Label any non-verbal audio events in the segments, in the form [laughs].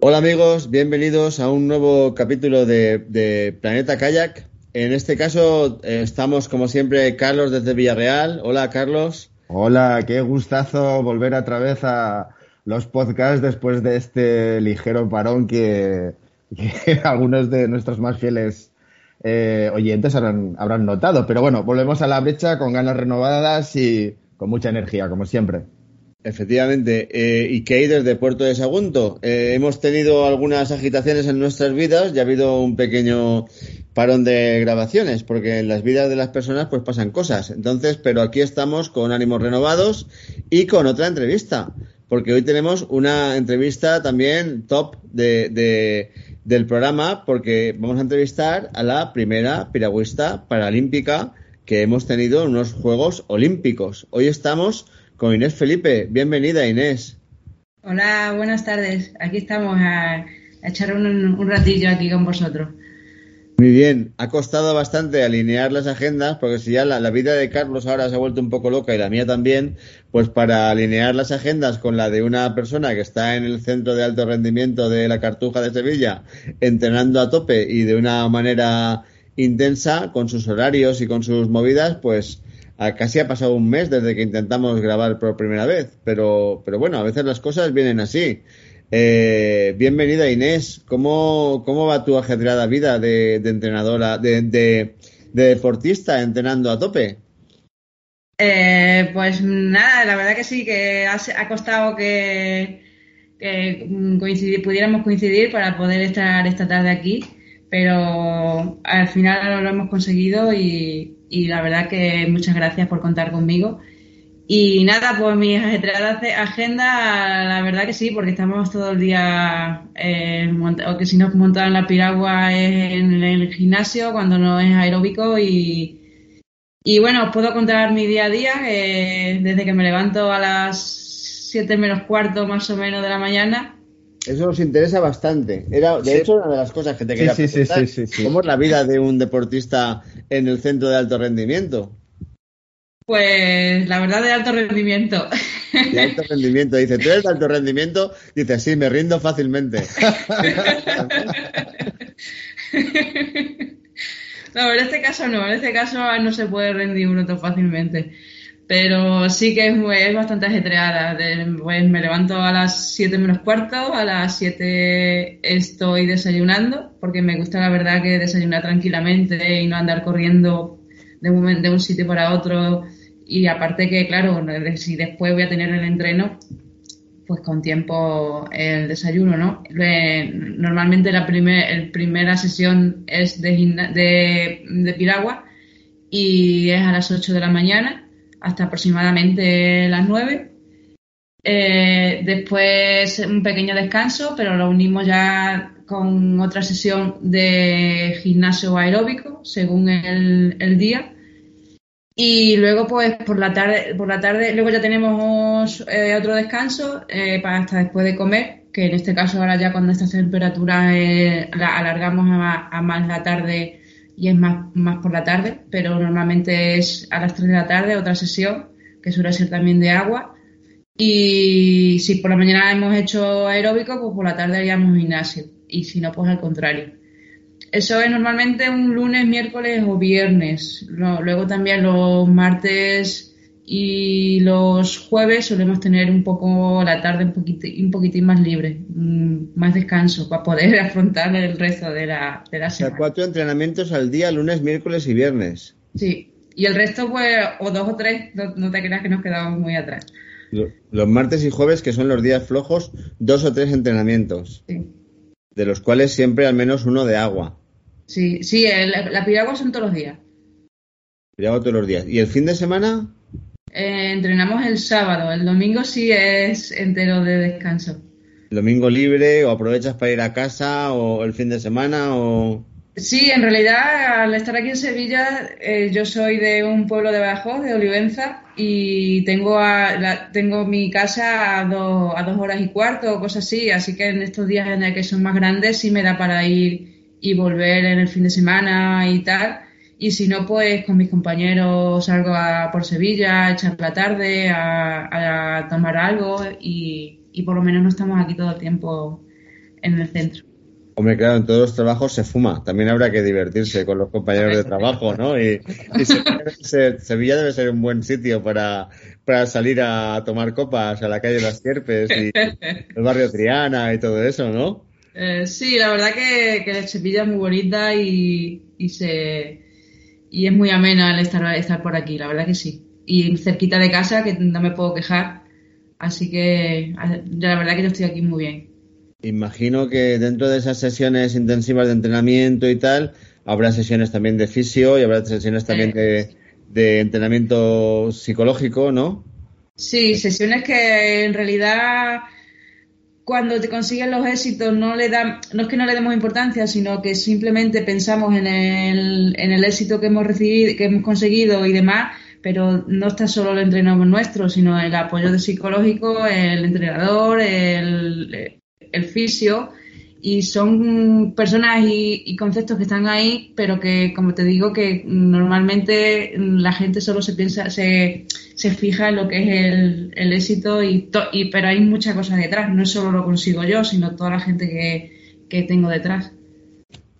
Hola amigos, bienvenidos a un nuevo capítulo de, Planeta Kayak. En este caso eh, estamos como siempre Carlos desde Villarreal. Hola Carlos. Hola, qué gustazo volver otra vez a los podcasts después de este ligero parón que, [laughs] algunos de nuestros más fieles eh, oyentes habrán, habrán notado. Pero bueno, volvemos a la brecha con ganas renovadas y con mucha energía, como siempre. Efectivamente. Eh, ¿Y qué hay desde Puerto de Sagunto? Eh, hemos tenido algunas agitaciones en nuestras vidas y ha habido un pequeño parón de grabaciones, porque en las vidas de las personas pues pasan cosas. Entonces, pero aquí estamos con ánimos renovados y con otra entrevista, porque hoy tenemos una entrevista también top de, del programa, porque vamos a entrevistar a la primera piragüista paralímpica que hemos tenido en unos Juegos Olímpicos. Hoy estamos con Inés Felipe. Bienvenida, Inés. Hola, buenas tardes. Aquí estamos a, echar un, ratillo aquí con vosotros. Muy bien, ha costado bastante alinear las agendas, porque si ya la, vida de Carlos ahora se ha vuelto un poco loca y la mía también, pues para alinear las agendas con la de una persona que está en el centro de alto rendimiento de la Cartuja de Sevilla, entrenando a tope y de una manera intensa, con sus horarios y con sus movidas, pues casi ha pasado un mes desde que intentamos grabar por primera vez, pero, pero bueno, a veces las cosas vienen así. Eh, bienvenida Inés, ¿Cómo, ¿cómo va tu ajetreada vida de, entrenadora, de, de, deportista entrenando a tope? Eh, pues nada, la verdad que sí, que ha, costado que, pudiéramos coincidir para poder estar esta tarde aquí, pero al final lo hemos conseguido y, y la verdad que muchas gracias por contar conmigo. Y nada, pues mi agenda, la verdad que sí, porque estamos todo el día, eh, o que si nos montan la piragua es en el gimnasio, cuando no es aeróbico y, y bueno, os puedo contar mi día a día, desde que me levanto a las 7 menos cuarto más o menos de la mañana. Eso nos interesa bastante. Era, de hecho, una de las cosas que te quería sí, preguntar. ¿Cómo es la vida de un deportista en el centro de alto rendimiento? Pues la verdad de alto rendimiento. De alto rendimiento. Dice, ¿tú eres de alto rendimiento? Dice, sí, me rindo fácilmente. [laughs] No, en este caso no. En este caso no se puede rendir uno tan fácilmente. Pero sí que es, bastante ajetreada. pues me levanto a las 7 menos cuarto, a las 7 estoy desayunando, porque me gusta la verdad que desayunar tranquilamente y no andar corriendo de un, de un sitio para otro. Y aparte que, claro, si después voy a tener el entreno, pues con tiempo el desayuno, ¿no? Normalmente la primer, primera sesión es de, de, de piragua y es a las 8 de la mañana hasta aproximadamente las 9. Eh, después un pequeño descanso, pero lo unimos ya con otra sesión de gimnasio aeróbico según el, día. Y luego, pues por la tarde, por la tarde, luego ya tenemos eh, otro descanso eh, para hasta después de comer, que en este caso ahora ya cuando estas temperaturas la alargamos a, más la tarde y es más, más por la tarde, pero normalmente es a las 3 de la tarde otra sesión, que suele ser también de agua. Y si por la mañana hemos hecho aeróbico, pues por la tarde haríamos gimnasio. Y si no, pues al contrario. Eso es normalmente un lunes, miércoles o viernes. Luego también los martes y los jueves solemos tener un poco la tarde un poquitín, un poquitín más libre, mm, más descanso para poder [laughs] afrontar el resto de la, de la semana. O sea, cuatro entrenamientos al día, lunes, miércoles y viernes. Sí, y el resto, pues, o dos o tres, no, te creas que nos quedamos muy atrás. Los martes y jueves, que son los días flojos, dos o tres entrenamientos. Sí. De los cuales siempre al menos uno de agua. Sí, sí, la piragua son todos los días. Piragua todos los días. ¿Y el fin de semana? Eh, entrenamos el sábado, el domingo sí es entero de descanso. domingo libre o aprovechas para ir a casa o el fin de semana o... Sí, en realidad al estar aquí en Sevilla, eh, yo soy de un pueblo de Badajoz, de Olivenza, y tengo a, tengo mi casa a, a dos horas y cuarto o cosas así, así que en estos días en el que son más grandes sí me da para ir y volver en el fin de semana y tal. Y si no, pues con mis compañeros salgo a, por Sevilla a echar la tarde, a, a tomar algo y, y por lo menos no estamos aquí todo el tiempo en el centro. Hombre, claro, en todos los trabajos se fuma. También habrá que divertirse con los compañeros de trabajo, ¿no? Y, Sevilla, debe ser, un buen sitio para, para salir a tomar copas a la calle de las Sierpes y el barrio Triana y todo eso, ¿no? Eh, sí, la verdad que, que, Sevilla es muy bonita y, y, se, y es muy amena el estar, estar por aquí, la verdad que sí. Y cerquita de casa, que no me puedo quejar. Así que la verdad que yo estoy aquí muy bien. Imagino que dentro de esas sesiones intensivas de entrenamiento y tal, habrá sesiones también de fisio y habrá sesiones también de, entrenamiento psicológico, ¿no? Sí, sesiones que en realidad cuando te consiguen los éxitos no le dan, no es que no le demos importancia, sino que simplemente pensamos en el, en el éxito que hemos recibido, que hemos conseguido y demás, pero no está solo el entrenador nuestro, sino el apoyo de psicológico, el entrenador, el, el fisio y son personas y, conceptos que están ahí, pero que, como te digo, que normalmente la gente solo se piensa, se, se fija en lo que es el, el éxito, y, y, pero hay muchas cosas detrás. No solo lo consigo yo, sino toda la gente que, que tengo detrás.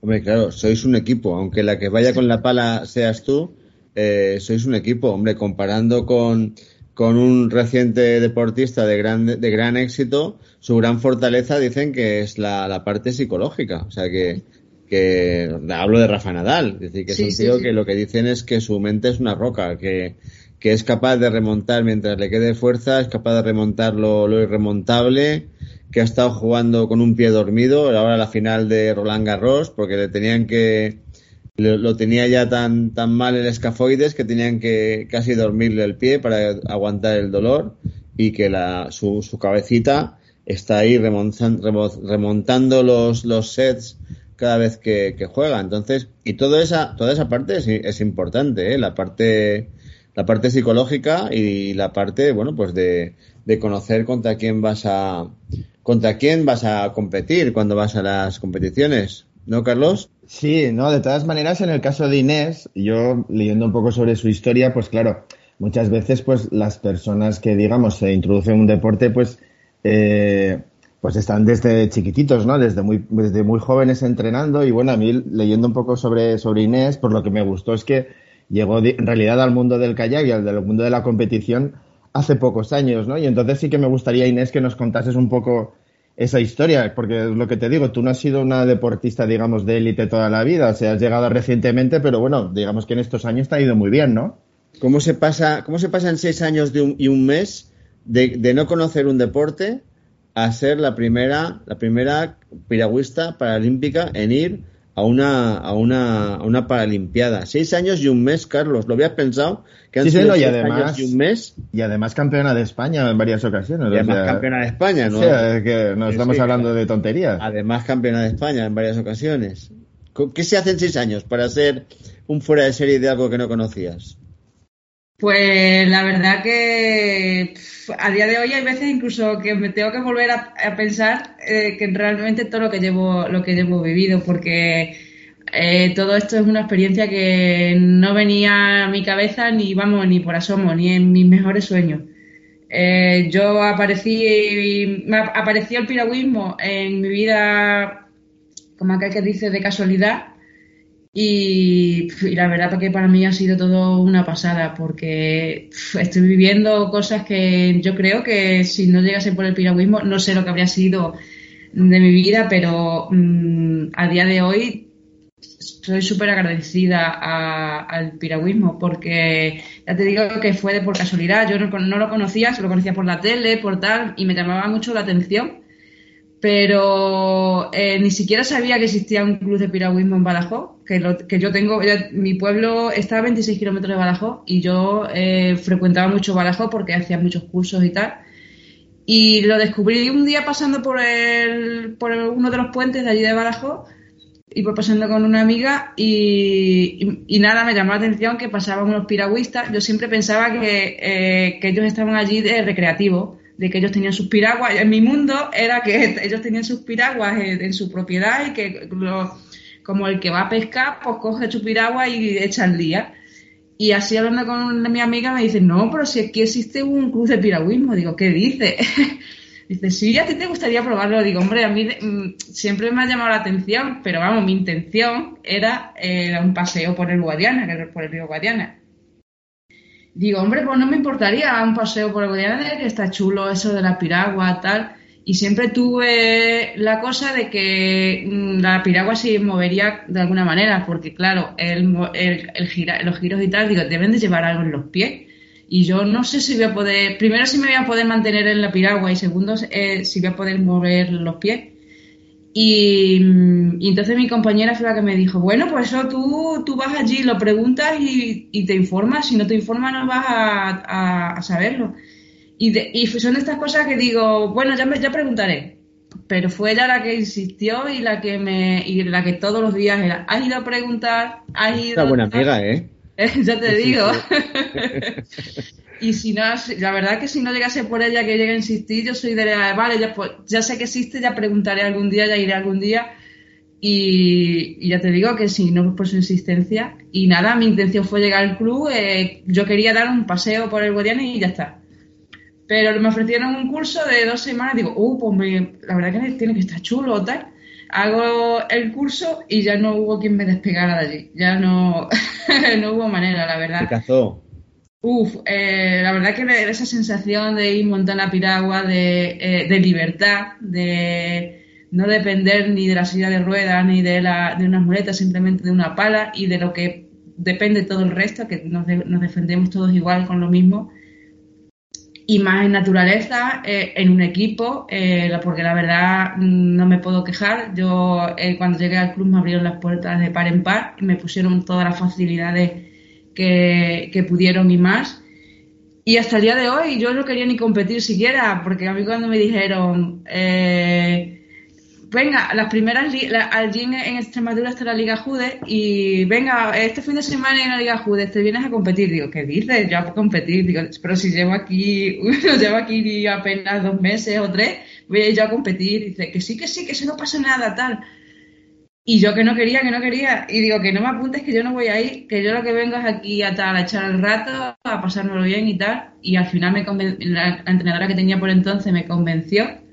Hombre, claro, sois un equipo, aunque la que vaya con la pala seas tú, eh, sois un equipo. Hombre, comparando con con un reciente deportista de gran, de gran éxito, su gran fortaleza dicen que es la, parte psicológica. O sea, que, que hablo de Rafa Nadal. Es decir, que es un tío que lo que dicen es que su mente es una roca, que, que es capaz de remontar mientras le quede fuerza, es capaz de remontar lo, lo irremontable, que ha estado jugando con un pie dormido, ahora la final de Roland Garros, porque le tenían que, lo, tenía ya tan, tan mal el escafoides que tenían que casi dormirle el pie para aguantar el dolor y que la, su, su cabecita está ahí remontando, los, los sets cada vez que, juega. Entonces, y toda esa, toda esa parte es, es importante, ¿eh? la parte, la parte psicológica y la parte, bueno, pues de, de conocer contra quién vas a, contra quién vas a competir cuando vas a las competiciones. ¿No, Carlos? Sí, no, de todas maneras, en el caso de Inés, yo leyendo un poco sobre su historia, pues claro, muchas veces, pues las personas que, digamos, se introducen en un deporte, pues, eh, pues están desde chiquititos, ¿no? Desde muy, desde muy jóvenes entrenando. Y bueno, a mí, leyendo un poco sobre, sobre Inés, por lo que me gustó es que llegó en realidad al mundo del kayak y al del mundo de la competición hace pocos años, ¿no? Y entonces sí que me gustaría, Inés, que nos contases un poco esa historia, porque lo que te digo, tú no has sido una deportista, digamos, de élite toda la vida, o sea, has llegado recientemente, pero bueno, digamos que en estos años te ha ido muy bien, ¿no? ¿Cómo se pasa, cómo se pasa en seis años de un, y un mes de, de, no conocer un deporte a ser la primera, la primera piragüista paralímpica en ir a una, a una, a una Paralimpiada. Seis años y un mes, Carlos. ¿Lo habías pensado? Que han sido seis años y un mes. Y además campeona de España en varias ocasiones. Y además campeona de España, ¿no? O sea, que no estamos hablando de tonterías. Además campeona de España en varias ocasiones. ¿Qué se hace en seis años para ser un fuera de serie de algo que no conocías? Pues la verdad que a día de hoy hay veces incluso que me tengo que volver a, pensar eh, que realmente todo lo que llevo lo que llevo vivido porque eh, todo esto es una experiencia que no venía a mi cabeza ni vamos ni por asomo ni en mis mejores sueños. Eh, yo aparecí me apareció el piragüismo en mi vida como aquel que dice de casualidad y, la verdad que para mí ha sido todo una pasada porque estoy viviendo cosas que yo creo que si no llegase por el piragüismo, no sé lo que habría sido de mi vida, pero mm, a día de hoy soy súper agradecida al piragüismo porque ya te digo que fue de por casualidad. Yo no, lo conocía, se lo conocía por la tele, por tal, y me llamaba mucho la atención pero eh, ni siquiera sabía que existía un club de piragüismo en Badajoz, que, que yo tengo, mi pueblo está a 26 kilómetros de Badajoz y yo eh, frecuentaba mucho Badajoz porque hacía muchos cursos y tal. Y lo descubrí un día pasando por, el, por uno de los puentes de allí de Badajoz y pasando con una amiga y, y, nada, me llamó la atención que pasaban unos piragüistas. Yo siempre pensaba que, eh, que ellos estaban allí de recreativo, de que ellos tenían sus piraguas. En mi mundo era que [laughs] ellos tenían sus piraguas en, su propiedad y que como el que va a pescar, pues coge su piragua y echa el día. Y así hablando con mi amiga me dice, no, pero si aquí existe un club de piragüismo. Digo, ¿qué dice? [laughs] dice, sí, a ti te gustaría probarlo. Digo, hombre, a mí mm, siempre me ha llamado la atención, pero vamos, mi intención era eh, un paseo por el Guadiana, por el río Guadiana. Digo, hombre, pues no me importaría un paseo por el Guadiana, que está chulo eso de la piragua, tal y siempre tuve la cosa de que mm, la piragua se movería de alguna manera, porque claro, el, el, los giros y tal, digo, deben de llevar algo en los pies. Y yo no sé si voy a poder, primero si me voy a poder mantener en la piragua y segundo eh, si voy a poder mover los pies. Y, mm, entonces mi compañera fue la que me dijo, bueno, pues eso tú, tú vas allí, lo preguntas y, te informas, si no te informas no vas a saberlo. Y, y son estas cosas que digo, bueno, ya, me, ya preguntaré. Pero fue ella la que insistió y la que me y la que todos los días era, has ido a preguntar, has ido... Una buena amiga, [laughs] ¿eh? ya te digo. [laughs] y si no, la verdad que si no llegase por ella que llegue a insistir, yo soy de la, vale, ya, pues, ya sé que existe, ya preguntaré algún día, ya iré algún día. Y, ya te digo que si no por su insistencia. Y nada, mi intención fue llegar al club, eh, yo quería dar un paseo por el Guadiana y ya está. Pero me ofrecieron un curso de dos semanas. Digo, uh, pues la verdad que tiene que estar chulo tal. Hago el curso y ya no hubo quien me despegara de allí. Ya no, [laughs] no hubo manera, la verdad. ¿Qué cazó? Uf, eh, la verdad que esa sensación de ir montando la piragua, de, eh, de libertad, de no depender ni de la silla de ruedas ni de, la, de unas muletas, simplemente de una pala y de lo que depende todo el resto, que nos, nos defendemos todos igual con lo mismo y más en naturaleza, eh, en un equipo, eh, porque la verdad mm, no me puedo quejar. Yo eh, cuando llegué al club me abrieron las puertas de par en par y me pusieron todas las facilidades que, que pudieron y más. Y hasta el día de hoy yo no quería ni competir siquiera, porque a mí cuando me dijeron, venga, las primeras, allí en, Extremadura está la Liga Jude y venga, este fin de semana en la Liga Jude te vienes a competir. Digo, ¿qué dices? Yo a competir. Digo, pero si llevo aquí, [laughs] no llevo aquí apenas dos meses o tres, voy a ir yo a competir. Dice, que sí, que sí, que eso no pasa nada, tal. Y yo que no quería, que no quería. Y digo, que no me apuntes, que yo no voy a ir, que yo lo que vengo es aquí a, tal, a echar el rato, a pasármelo bien y tal. Y al final me la entrenadora que tenía por entonces me convenció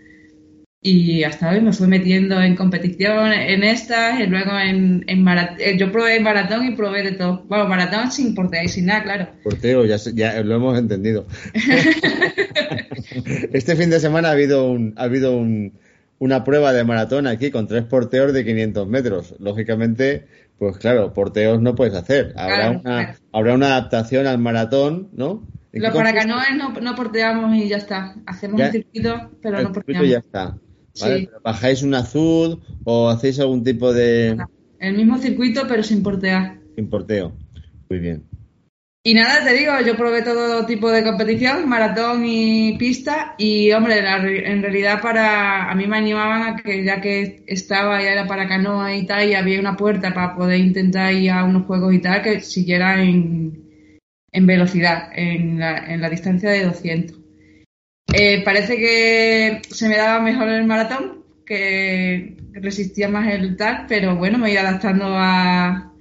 y hasta hoy me fui metiendo en competición, en estas, y luego en, en maratón. Eh, yo probé maratón y probé de todo. Bueno, maratón sin porteo y sin nada, claro. Porteo, ya, ya lo hemos entendido. [laughs] este fin de semana ha habido un, ha habido un, una prueba de maratón aquí con tres porteos de 500 metros. Lógicamente, pues claro, porteos no puedes hacer. Habrá, una, habrá una adaptación al maratón, ¿no? Los para no, no porteamos y ya está. Hacemos un circuito, pero no porteamos. ya está. ¿Bajáis un azul o hacéis algún tipo de...? El mismo circuito, pero sin portear. Sin porteo. Muy bien. Y nada, te digo, yo probé todo tipo de competición, maratón y pista, y hombre, en realidad para a mí me animaban a que ya que estaba ya era para canoa y tal, y había una puerta para poder intentar ir a unos juegos y tal, que siguiera en, en velocidad, en la, en la distancia de 200. Eh, parece que se me daba mejor el maratón, que resistía más el tal, pero bueno, me iba adaptando a,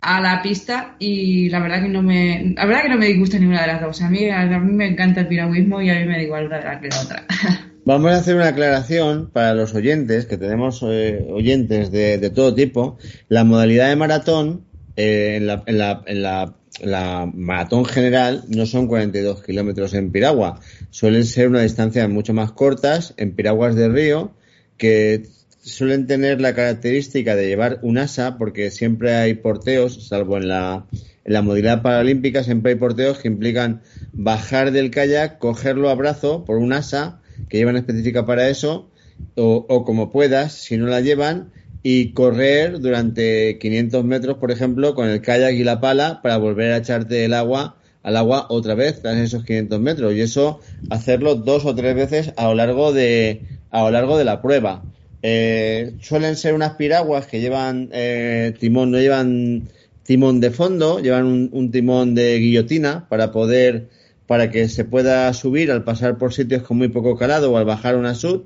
a la pista y la verdad que no me la verdad que no me disgusta ninguna de las dos. A mí, a mí me encanta el piragüismo y a mí me da igual una que la otra. [laughs] Vamos a hacer una aclaración para los oyentes, que tenemos eh, oyentes de, de, todo tipo. La modalidad de maratón eh, en, la, en, la, en la la maratón general no son 42 kilómetros en piragua, suelen ser una distancia mucho más cortas en piraguas de río que suelen tener la característica de llevar un asa porque siempre hay porteos, salvo en la, en la modalidad paralímpica, siempre hay porteos que implican bajar del kayak, cogerlo a brazo por un asa que llevan específica para eso o, o como puedas, si no la llevan, y correr durante 500 metros, por ejemplo, con el kayak y la pala para volver a echarte el agua al agua otra vez tras esos 500 metros y eso hacerlo dos o tres veces a lo largo de, a lo largo de la prueba. Eh, suelen ser unas piraguas que llevan eh, timón, no llevan timón de fondo, llevan un, timón de guillotina para poder, para que se pueda subir al pasar por sitios con muy poco calado o al bajar una sud,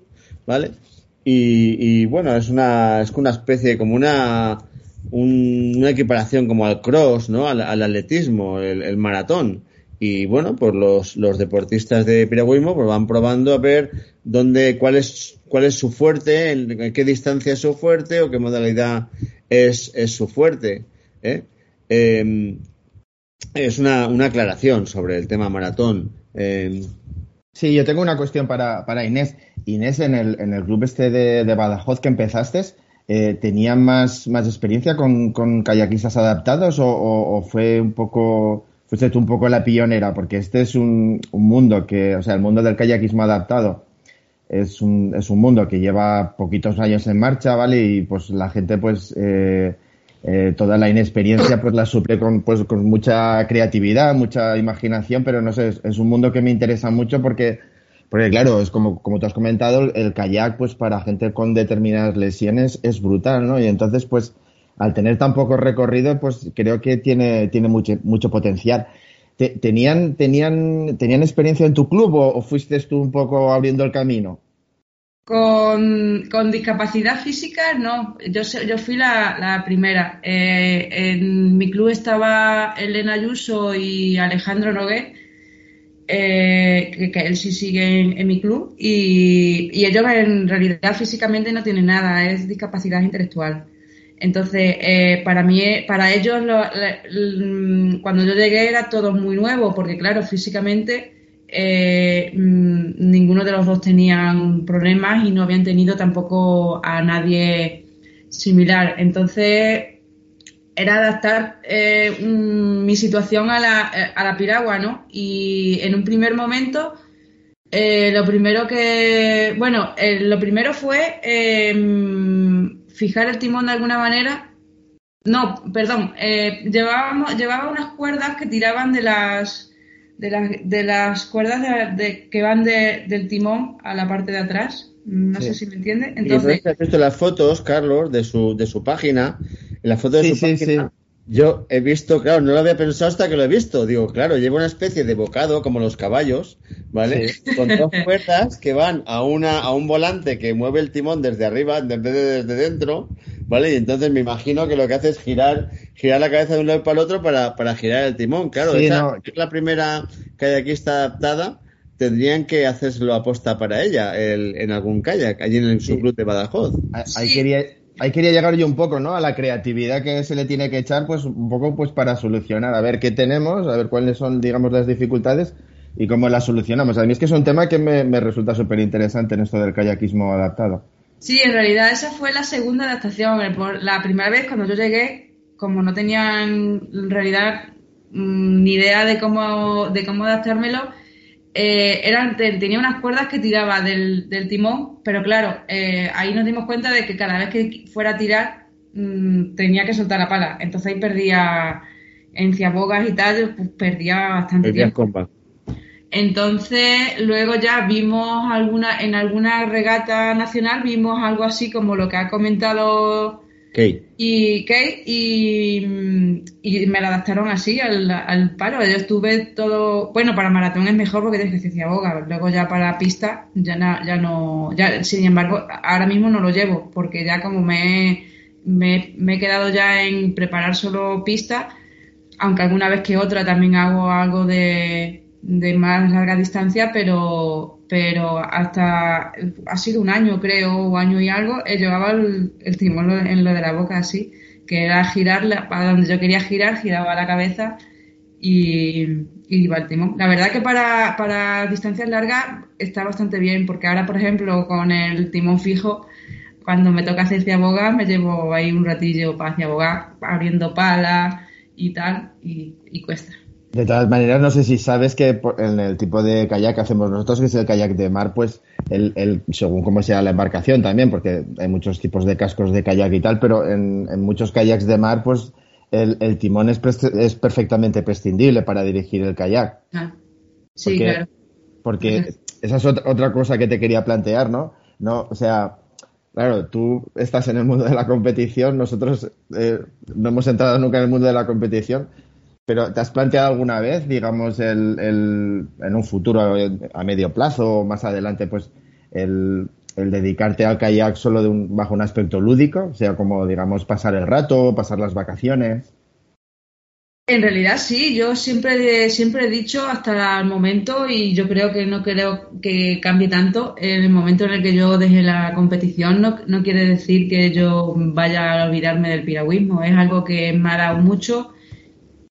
¿vale? Y, bueno, es una, es una especie como una, una equiparación como al cross, ¿no? Al, atletismo, el, maratón. Y bueno, pues los, deportistas de piragüismo pues van probando a ver dónde, cuál es, cuál es su fuerte, en, qué distancia es su fuerte o qué modalidad es, su fuerte. ¿eh? Em, es una, aclaración sobre el tema maratón. Em, sí, yo tengo una cuestión para, para Inés. Inés, en el, en el club este de Badajoz que empezaste, eh, ¿tenía más, más experiencia con, con kayakistas adaptados o, fue un poco, fuiste tú un poco la pionera? Porque este es un, un, mundo que, o sea, el mundo del kayakismo adaptado es un, es un mundo que lleva poquitos años en marcha, ¿vale? Y pues la gente, pues, eh, eh, toda la inexperiencia, pues la suple con, pues, con mucha creatividad, mucha imaginación, pero no sé, es un mundo que me interesa mucho porque porque claro, es como, como tú has comentado, el kayak, pues para gente con determinadas lesiones es brutal, ¿no? Y entonces, pues, al tener tan poco recorrido, pues creo que tiene, tiene mucho, mucho potencial. ¿Tenían, tenían, ¿Tenían experiencia en tu club o, fuiste tú un poco abriendo el camino? Con, con discapacidad física, no. Yo, yo fui la, primera. Eh, en mi club estaba Elena Ayuso y Alejandro Nogué eh, que, él sí sigue en, mi club y, ellos en realidad físicamente no tienen nada, es discapacidad intelectual. Entonces, eh, para mí, para ellos, cuando yo llegué era todo muy nuevo, porque claro, físicamente eh, mm, ninguno de los dos tenían problemas y no habían tenido tampoco a nadie similar. Entonces, era adaptar eh, mi situación a la, eh, a la, piragua, ¿no? Y en un primer momento, eh, lo primero que, bueno, lo primero fue em, fijar el timón de alguna manera. No, perdón, llevábamos, llevaba unas cuerdas que tiraban de las, de las, de las cuerdas de, que van del timón a la parte de atrás. No sé si me entiende. Entonces, has visto las fotos, Carlos, de su, de su página en la foto de su página, yo he visto, claro, no lo había pensado hasta que lo he visto. Digo, claro, lleva una especie de bocado como los caballos, ¿vale? Con dos [laughs] puertas que van a una a un volante que mueve el timón desde arriba en vez de desde dentro, ¿vale? Y entonces me imagino que lo que hace es girar girar la cabeza de un lado para el otro para, para girar el timón. Claro, esa es la primera está adaptada. Tendrían que hacérselo aposta para ella el, en algún kayak, allí en el subclub de Badajoz. Ahí quería, ahí quería llegar yo un poco, ¿no? A la creatividad que se le tiene que echar, pues un poco pues para solucionar, a ver qué tenemos, a ver cuáles son, digamos, las dificultades y cómo las solucionamos. A mí es que es un tema que me, resulta súper interesante en esto del kayakismo adaptado. Sí, en realidad esa fue la segunda adaptación. La primera vez cuando yo llegué, como no tenía en realidad mm, ni idea de cómo, de cómo adaptármelo, eh, eran, tenía unas cuerdas que tiraba del, timón, pero claro, eh, ahí nos dimos cuenta de que cada vez que fuera a tirar mm, tenía que soltar la pala. Entonces ahí perdía en ciabogas y tal, pues perdía bastante tiempo. Entonces, luego ya vimos alguna, en alguna regata nacional, vimos algo así como lo que ha comentado y Kate, y, me la adaptaron así al, al palo. Yo estuve todo. Bueno, para maratón es mejor porque tienes que boga. Luego ya para pista, ya, ya no. ya Sin embargo, ahora mismo no lo llevo porque ya como me, me, me he quedado ya en preparar solo pista, aunque alguna vez que otra también hago algo de más larga distancia, pero pero hasta ha sido un año creo o año y algo llevaba el, timón en lo de la boca así que era girar para donde yo quería girar giraba la cabeza y, y iba el timón. La verdad que para, para distancias largas está bastante bien porque ahora por ejemplo con el timón fijo cuando me toca hacer ciaboga me llevo ahí un ratillo para ciaboga abriendo palas y tal y, y cuesta de todas maneras, no sé si sabes que en el tipo de kayak que hacemos nosotros, que es el kayak de mar, pues el, según cómo sea la embarcación también, porque hay muchos tipos de cascos de kayak y tal, pero en, muchos kayaks de mar, pues el, timón es, es, perfectamente prescindible para dirigir el kayak. Ah, sí, claro. Porque esa es otra, otra cosa que te quería plantear, ¿no? No, o sea, claro, tú estás en el mundo de la competición, nosotros eh, no hemos entrado nunca en el mundo de la competición, pero ¿te has planteado alguna vez, digamos, el, el, en un futuro a medio plazo o más adelante, pues el, dedicarte al kayak solo de un, bajo un aspecto lúdico, o sea, como, digamos, pasar el rato, pasar las vacaciones? En realidad sí, yo siempre, siempre he dicho hasta el momento y yo creo que no creo que cambie tanto. En el momento en el que yo deje la competición no, no quiere decir que yo vaya a olvidarme del piragüismo. Es algo que me ha dado mucho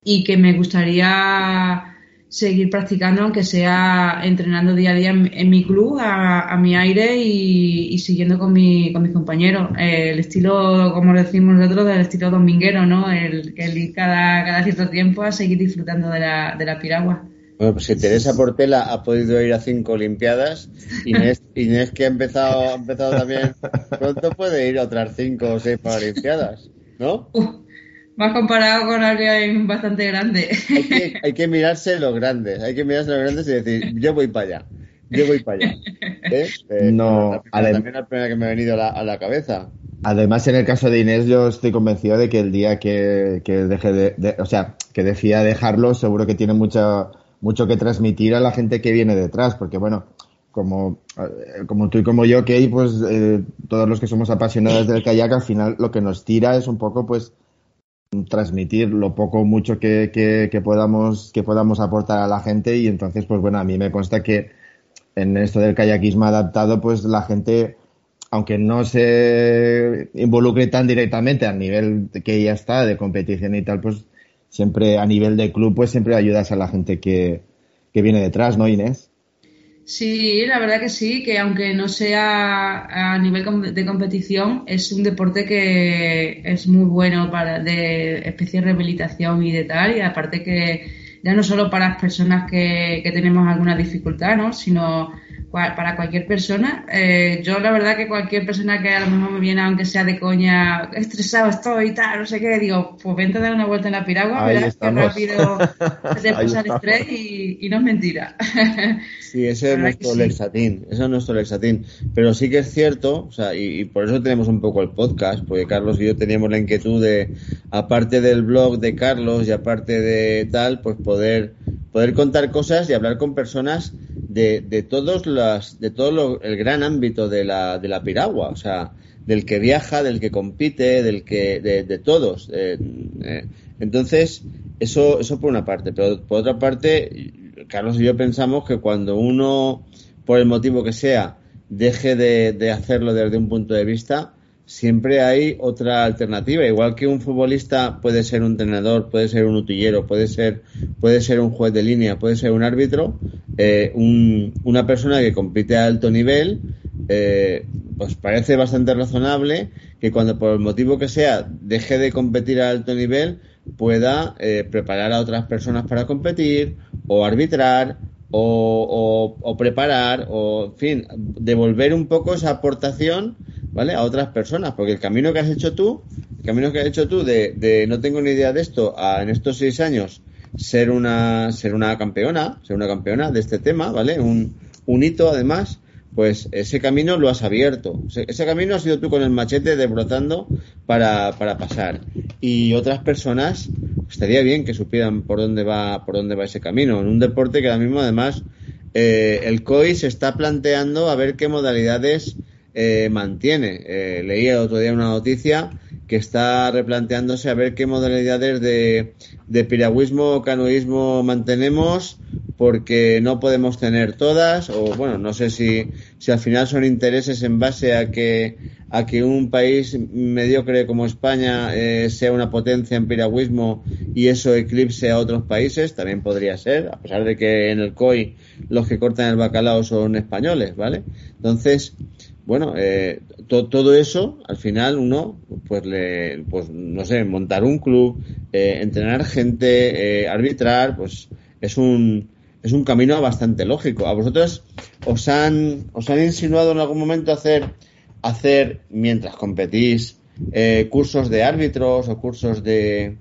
y que me gustaría seguir practicando, aunque sea entrenando día a día en, mi club, a, mi aire y, siguiendo con, mi, con mis compañeros. el estilo, como decimos nosotros, del estilo dominguero, ¿no? El, el ir cada, cada cierto tiempo a seguir disfrutando de la, de la piragua. Bueno, pues si Teresa Portela ha podido ir a cinco Olimpiadas, Inés, [laughs] Inés que ha empezado, ha empezado también, [laughs] pronto puede ir a otras cinco o seis Olimpiadas, ¿no? Más comparado con alguien bastante grande. [laughs] Hay que, mirarse los grandes, hay que mirarse los grandes y decir, yo voy para allá, yo voy para allá. ¿Eh? Eh, no, también la primera que me ha venido a la, cabeza. Además, en el caso de Inés, yo estoy convencido de que el día que, deje de, o sea, que decida dejarlo, seguro que tiene mucho, mucho que transmitir a la gente que viene detrás, porque bueno, como, eh, como tú y como yo, que pues todos los que somos apasionados del kayak, al final lo que nos tira es un poco, pues, transmitir lo poco o mucho que, que, podamos que podamos aportar a la gente y entonces pues bueno a mí me consta que en esto del kayakismo adaptado pues la gente aunque no se involucre tan directamente a nivel que ya está de competición y tal pues siempre a nivel de club pues siempre ayudas a la gente que, que viene detrás no Inés Sí, la verdad que sí, que aunque no sea a nivel de competición, es un deporte que es muy bueno para de especie de rehabilitación y de tal, y aparte que ya no solo para las personas que, que tenemos alguna dificultad, ¿no? sino para cualquier persona. Eh, yo la verdad que cualquier persona que a lo mejor me viene, aunque sea de coña, estresado estoy y tal, no sé qué, digo, pues vente a dar una vuelta en la piragua, verás que rápido [laughs] te pasa el estrés y, no es mentira. [laughs] sí, ese es nuestro lexatín, ese es nuestro lexatín. Pero sí que es cierto, o sea, y, por eso tenemos un poco el podcast, porque Carlos y yo teníamos la inquietud de, aparte del blog de Carlos y aparte de tal, pues poder, poder contar cosas y hablar con personas de, de todos las, de todo el gran ámbito de la, de la piragua, o sea, del que viaja, del que compite, del que, de, todos. Eh, eh, entonces, eso, eso por una parte, pero por otra parte, Carlos y yo pensamos que cuando uno, por el motivo que sea, deje de, de hacerlo desde un punto de vista, siempre hay otra alternativa. Igual que un futbolista puede ser un entrenador, puede ser un utillero, puede ser, puede ser un juez de línea, puede ser un árbitro, eh, una persona que compite a alto nivel, eh, pues parece bastante razonable que cuando por el motivo que sea deje de competir a alto nivel, pueda eh, preparar a otras personas para competir o arbitrar o, preparar o, en fin, devolver un poco esa aportación ¿vale? A otras personas, porque el camino que has hecho tú, el camino que has hecho tú de, no tengo ni idea de esto, a en estos seis años ser una, ser una campeona, ser una campeona de este tema, ¿vale? Un, hito además, pues ese camino lo has abierto. Ese, camino ha sido tú con el machete desbrozando para, para pasar. Y otras personas, estaría bien que supieran por dónde va, por dónde va ese camino. En un deporte que ahora mismo además eh, el COI se está planteando a ver qué modalidades eh, mantiene. Eh, leí el otro día una noticia que está replanteándose a ver qué modalidades de, de piragüismo o canoísmo mantenemos porque no podemos tener todas o bueno no sé si, si al final son intereses en base a que a que un país mediocre como España eh, sea una potencia en piragüismo y eso eclipse a otros países también podría ser a pesar de que en el COI los que cortan el bacalao son españoles vale entonces bueno, eh, todo eso, al final uno, pues, le, pues no sé, montar un club, eh, entrenar gente, eh, arbitrar, pues es un, es un camino bastante lógico. ¿A vosotros os han, os han insinuado en algún momento hacer, hacer mientras competís, eh, cursos de árbitros o cursos de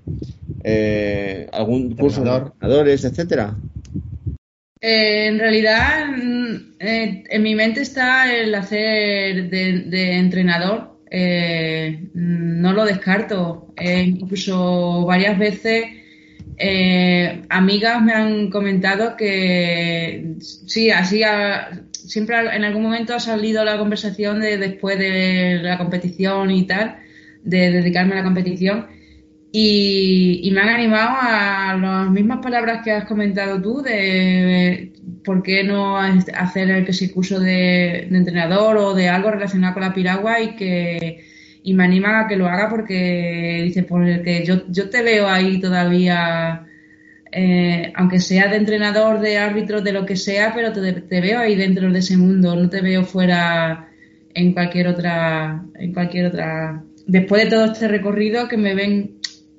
eh, algún curso de entrenadores, etcétera? Eh, en realidad, mm, en mi mente está el hacer de, entrenador. no lo descarto. incluso varias veces amigas me han comentado que sí, así siempre en algún momento ha salido la conversación de después de la competición y tal, de dedicarme a la competición. Y, me han animado a las mismas palabras que has comentado tú de, por qué no hacer el que se curso de, entrenador o de algo relacionado con la piragua y que y me anima a que lo haga porque dice porque yo, yo te veo ahí todavía eh, aunque sea de entrenador, de árbitro, de lo que sea, pero te, veo ahí dentro de ese mundo, no te veo fuera en cualquier otra, en cualquier otra. Después de todo este recorrido, que me ven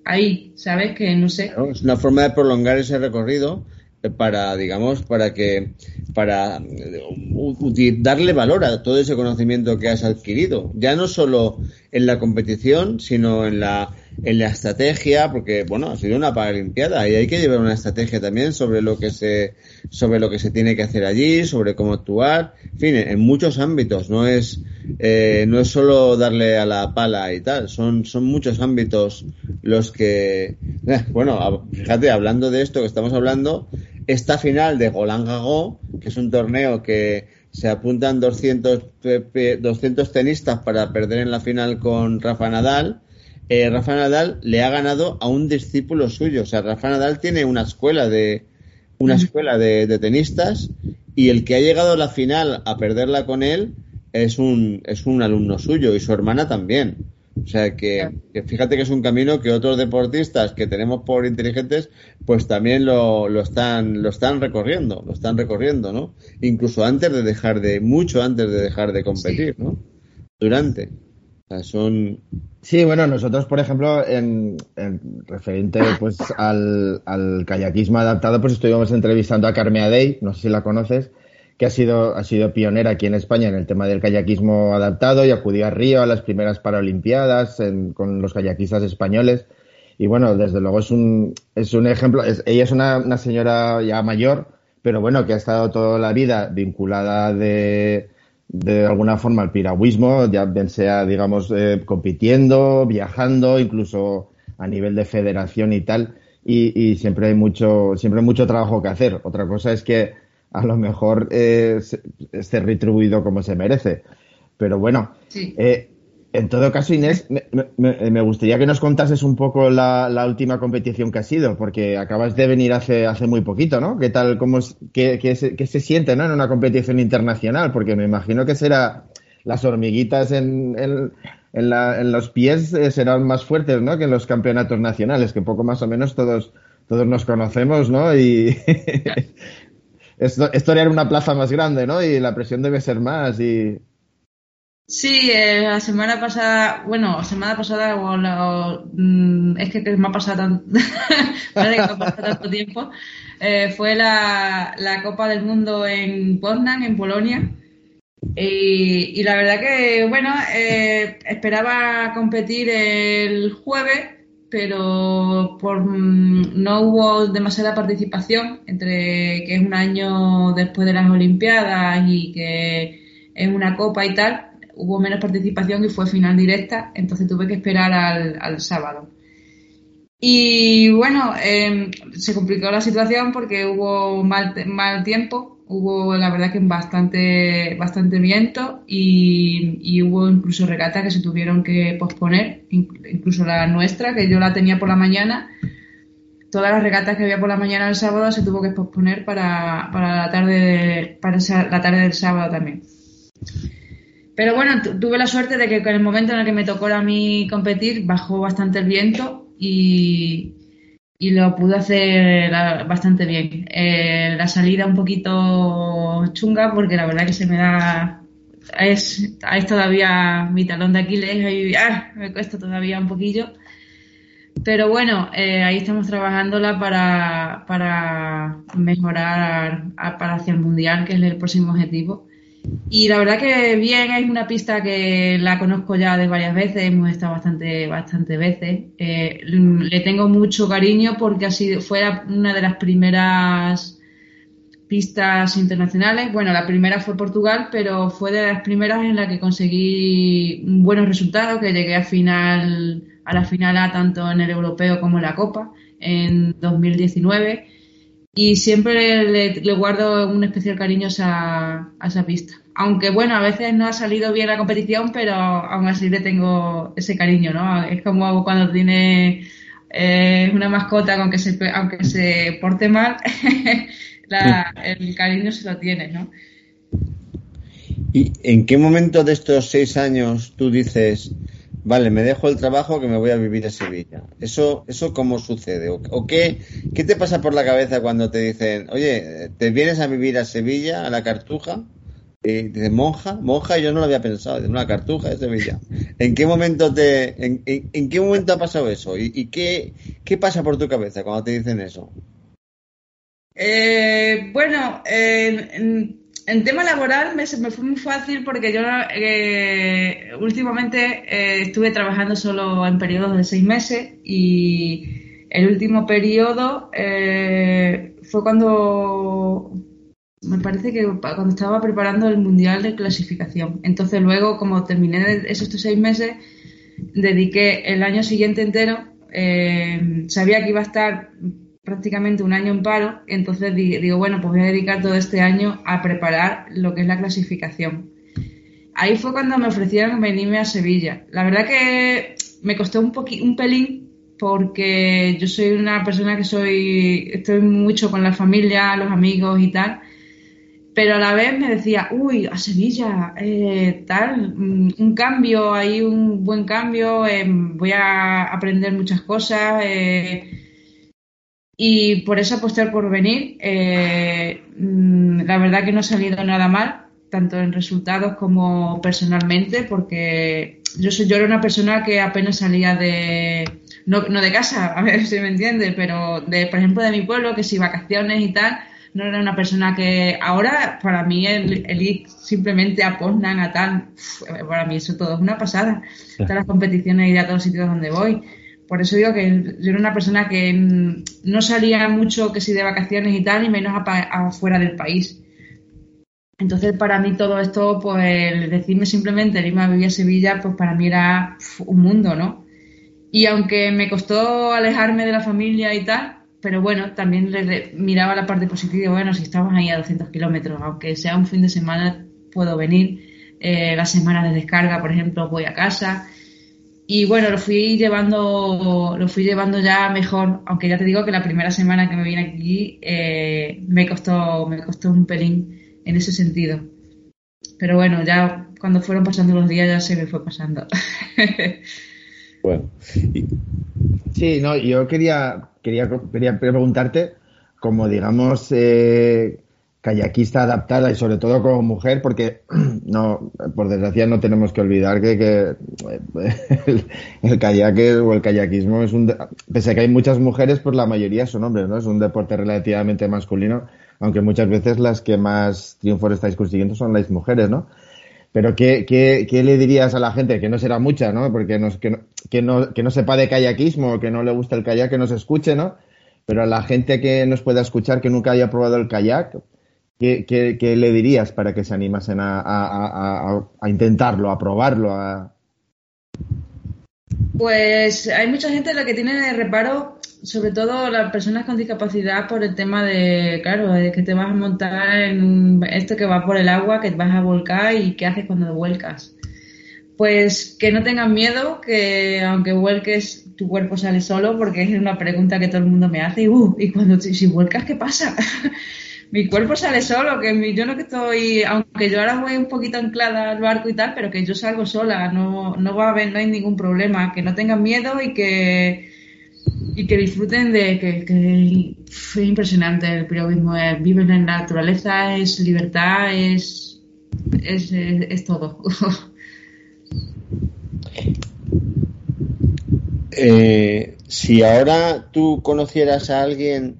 ahí, ¿sabes? Que no sé. es una forma de prolongar ese recorrido eh, para, digamos, para que, para eh, darle valor a todo ese conocimiento que has adquirido, ya no solo en la competición, sino en la en la estrategia, porque bueno, ha sido una paralimpiada y hay que llevar una estrategia también sobre lo que se, sobre lo que se tiene que hacer allí, sobre cómo actuar, en fin, en muchos ámbitos, no es, eh, no es solo darle a la pala y tal, son, son muchos ámbitos los que, eh, bueno, fíjate, hablando de esto que estamos hablando, esta final de Golan Gago, que es un torneo que se apuntan 200, 200 tenistas para perder en la final con Rafa Nadal, eh, Rafa Nadal le ha ganado a un discípulo suyo. O sea, Rafa Nadal tiene una escuela de una escuela de, tenistas y el que ha llegado a la final a perderla con él es un, es un alumno suyo y su hermana también. O sea que, fíjate que es un camino que otros deportistas que tenemos por inteligentes, pues también lo, lo, están, lo están recorriendo, lo están recorriendo, ¿no? Incluso antes de dejar de, mucho antes de dejar de competir, ¿no? Durante Sí, bueno, nosotros, por ejemplo, en, referente pues al, al, kayakismo adaptado, pues estuvimos entrevistando a Carmea Day, no sé si la conoces, que ha sido, ha sido pionera aquí en España en el tema del kayakismo adaptado y acudió a Río a las primeras Paralimpiadas con los kayakistas españoles. Y bueno, desde luego es un, es un ejemplo, ella es una, una señora ya mayor, pero bueno, que ha estado toda la vida vinculada de, de alguna forma el piragüismo, ya bien sea, digamos, eh, compitiendo, viajando, incluso a nivel de federación y tal, y, siempre hay mucho, siempre hay mucho trabajo que hacer. Otra cosa es que a lo mejor eh, esté retribuido como se merece. Pero bueno, sí. eh, en todo caso, Inés, me, gustaría que nos contases un poco la, última competición que ha sido, porque acabas de venir hace, hace muy poquito, ¿no? ¿Qué tal, cómo, qué, qué se, siente, ¿no? En una competición internacional, porque me imagino que será las hormiguitas en, en, en, los pies eh, serán más fuertes, ¿no? Que en los campeonatos nacionales, que poco más o menos todos, todos nos conocemos, ¿no? Y [laughs] esto, esto era una plaza más grande, ¿no? Y la presión debe ser más y Sí, eh, la semana pasada, bueno, semana pasada, mm, es [laughs] que, me ha pasado tanto, tanto tiempo, eh, fue la, la, Copa del Mundo en Poznan, en Polonia. Y, la verdad que, bueno, eh, esperaba competir el jueves, pero por, mm, no hubo demasiada participación entre que es un año después de las Olimpiadas y que es una copa y tal hubo menos participación y fue final directa, entonces tuve que esperar al, sábado. Y bueno, em, se complicó la situación porque hubo mal, mal tiempo, hubo la verdad que bastante, bastante viento y, hubo incluso regatas que se tuvieron que posponer, incluso la nuestra, que yo la tenía por la mañana. Todas las regatas que había por la mañana el sábado se tuvo que posponer para, la tarde para la tarde del sábado también. Pero bueno, tuve la suerte de que en el momento en el que me tocó a mí competir bajó bastante el viento y, lo pude hacer bastante bien. Eh, la salida un poquito chunga porque la verdad que se me da... Es, es todavía mi talón de Aquiles y ah, me cuesta todavía un poquillo. Pero bueno, eh, ahí estamos trabajándola para, para mejorar para hacia el Mundial, que es el próximo objetivo Y la verdad que bien, es una pista que la conozco ya de varias veces, hemos estado bastante, bastante veces. Eh, le tengo mucho cariño porque ha fue una de las primeras pistas internacionales. Bueno, la primera fue Portugal, pero fue de las primeras en la que conseguí buenos resultados, que llegué a final, a la final A tanto en el europeo como en la Copa en 2019 y siempre le, guardo un especial cariño a, esa pista. Aunque bueno, a veces no ha salido bien la competición, pero aún así le tengo ese cariño, ¿no? Es como cuando tiene eh, una mascota, aunque se, aunque se porte mal, [laughs] el cariño se lo tiene, ¿no? ¿Y en qué momento de estos seis años tú dices, vale, me dejo el trabajo que me voy a vivir a Sevilla. ¿Eso, eso cómo sucede? ¿O, qué, qué, te pasa por la cabeza cuando te dicen, oye, te vienes a vivir a Sevilla, a la Cartuja? Y dices, monja, monja, yo no lo había pensado, una cartuja de Sevilla. ¿En qué momento te, en, qué momento ha pasado eso? ¿Y, qué, qué, pasa por tu cabeza cuando te dicen eso? Eh, bueno, eh, en tema laboral me, fue muy fácil porque yo eh, últimamente eh, estuve trabajando solo en periodos de seis meses y el último periodo eh, fue cuando me parece que cuando estaba preparando el mundial de clasificación. Entonces luego como terminé esos seis meses dediqué el año siguiente entero sabía que iba a estar prácticamente un año en paro, entonces digo, bueno, pues voy a dedicar todo este año a preparar lo que es la clasificación. Ahí fue cuando me ofrecieron venirme a Sevilla. La verdad que me costó un, un pelín porque yo soy una persona que soy, estoy mucho con la familia, los amigos y tal, pero a la vez me decía, uy, a Sevilla, eh, tal, mm, un cambio, ahí un buen cambio, eh, voy a aprender muchas cosas. Eh, y por eso aposté por venir. Eh, mm, la verdad que no ha salido nada mal, tanto en resultados como personalmente, porque yo, soy, yo era una persona que apenas salía de, no, no de casa, [laughs] a ver si me entiende, pero de, por ejemplo, de mi pueblo, que si vacaciones y tal, no era una persona que ahora para mí el, el ir simplemente a Poznan, a tal, para mí eso todo es una pasada. Todas las competiciones y a todos los sitios donde voy. Por eso digo que yo era una persona que no salía mucho que si de vacaciones y tal, y menos afuera del país. Entonces, para mí todo esto, pues decirme simplemente el irme a vivir a Sevilla, pues para mí era un mundo, ¿no? Y aunque me costó alejarme de la familia y tal, pero bueno, también le, miraba la parte positiva, bueno, si estamos ahí a 200 kilómetros, aunque sea un fin de semana, puedo venir. Eh, las semanas de descarga, por ejemplo, voy a casa y bueno, lo fui llevando, lo fui llevando ya mejor, aunque ya te digo que la primera semana que me vine aquí eh, me costó, me costó un pelín en ese sentido. Pero bueno, ya cuando fueron pasando los días ya se me fue pasando. [laughs] bueno. Sí, no, yo quería, quería, quería preguntarte, como digamos, eh, kayakista adaptada y sobre todo como mujer, porque [clears throat] no, por desgracia no tenemos que olvidar que, [laughs] el, el, kayak o el kayakismo es un, pese a que hay muchas mujeres, pues la mayoría son hombres, ¿no? Es un deporte relativamente masculino, aunque muchas veces las que más triunfos estáis consiguiendo son las mujeres, ¿no? Pero ¿qué, qué, qué le dirías a la gente? Que no será mucha, ¿no? Porque no, que, no, que, no, que no sepa de kayakismo, que no le gusta el kayak, que no se escuche, ¿no? Pero a la gente que nos pueda escuchar que nunca haya probado el kayak, ¿Qué, le dirías para que se animasen a, intentarlo, a probarlo? Pues hay mucha gente la que tiene reparo, sobre todo las personas con discapacidad, por el tema de, claro, que te vas a montar en esto que va por el agua, que te vas a volcar y qué haces cuando vuelcas. Pues que no tengan miedo, que aunque vuelques, tu cuerpo sale solo, porque es una pregunta que todo el mundo me hace, y, uh, y cuando si vuelcas, ¿qué pasa? [laughs] mi cuerpo sale solo, que yo no que estoy, aunque yo ahora voy un poquito anclada al barco y tal, pero que yo salgo sola, no, no va a haber, no hay ningún problema, que no tengan miedo y que y que disfruten de que, es impresionante el periodismo, es, viven en la naturaleza, es libertad, es, es, es, todo. [laughs] eh, si ahora tú conocieras a alguien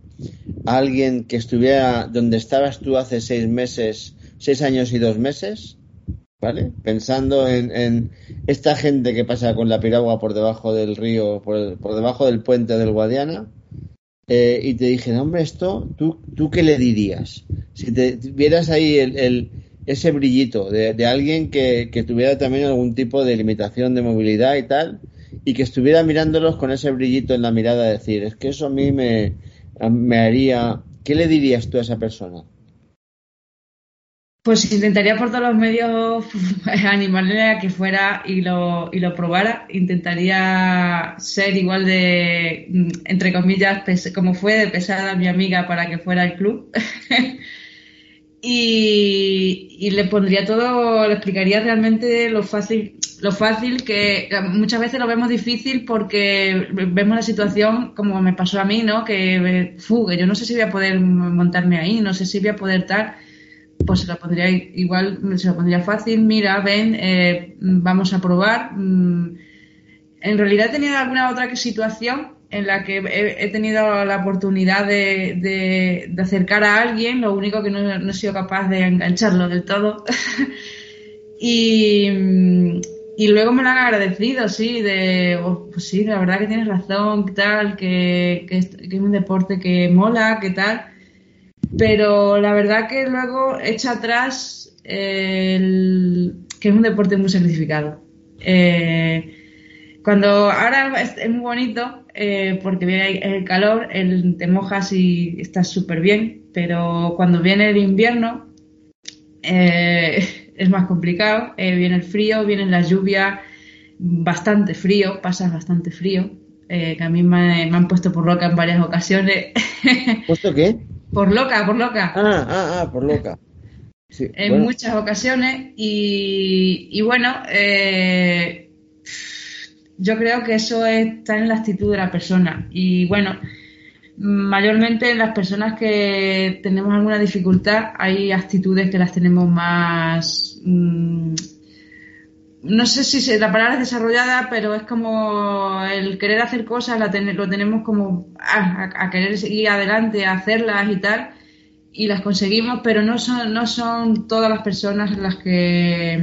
alguien que estuviera donde estabas tú hace seis meses, seis años y dos meses, ¿vale? Pensando en, esta gente que pasa con la piragua por debajo del río, por, por debajo del puente del Guadiana, eh, y te dije, hombre, esto, ¿tú, ¿tú qué le dirías? Si te vieras ahí el, ese brillito de, alguien que, que, tuviera también algún tipo de limitación de movilidad y tal, y que estuviera mirándolos con ese brillito en la mirada, decir, es que eso a mí me, me haría... ¿Qué le dirías tú a esa persona? Pues intentaría por todos los medios [laughs] animarle a que fuera y lo, y lo probara. Intentaría ser igual de, mm, entre comillas, como fue de pesada mi amiga para que fuera al club. [laughs] y, le pondría todo, le explicaría realmente lo fácil, lo fácil que muchas veces lo vemos difícil porque vemos la situación como me pasó a mí, ¿no? Que, fugue, yo no sé si voy a poder montarme ahí, no sé si voy a poder estar pues se lo pondría igual, se lo pondría fácil, mira, ven, eh, vamos a probar. Mm, en realidad tenido alguna otra situación en la que he, tenido la oportunidad de, acercar a alguien, lo único que no, he sido capaz de engancharlo del todo. [laughs] y, luego me lo han agradecido, sí, de, oh, pues sí, la verdad que tienes razón, tal, que, que, que es un deporte que mola, que tal pero la verdad que luego echa atrás el, que es un deporte muy sacrificado. Eh, cuando ahora es, muy bonito eh, porque viene el calor, el, te mojas y estás súper bien, pero cuando viene el invierno eh, [laughs] es más complicado, viene el frío, viene la lluvia, bastante frío, pasas bastante frío, que a mí me, me, han puesto por loca en varias ocasiones. [laughs] ¿Puesto qué? Por loca, por loca. Ah, ah, ah, por loca. en muchas ocasiones y, bueno, eh, yo creo que eso está en la actitud de la persona y bueno, mayormente en las personas que tenemos alguna dificultad hay actitudes que las tenemos más... Mm, no sé si la palabra es desarrollada, pero es como el querer hacer cosas, la lo tenemos como a, querer seguir adelante, a hacerlas y tal, y las conseguimos, pero no son, no son todas las personas las que,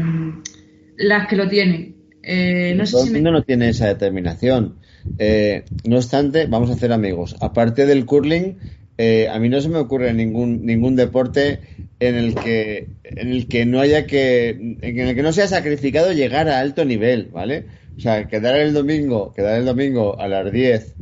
las que lo tienen. Eh, no sé si no tiene esa determinación. Eh, no obstante, vamos a hacer amigos. Aparte del curling, eh, a mí no se me ocurre ningún, ningún deporte en el que en el que no haya que en el que no sea sacrificado llegar a alto nivel, ¿vale? O sea, quedar el domingo, quedar el domingo a las 10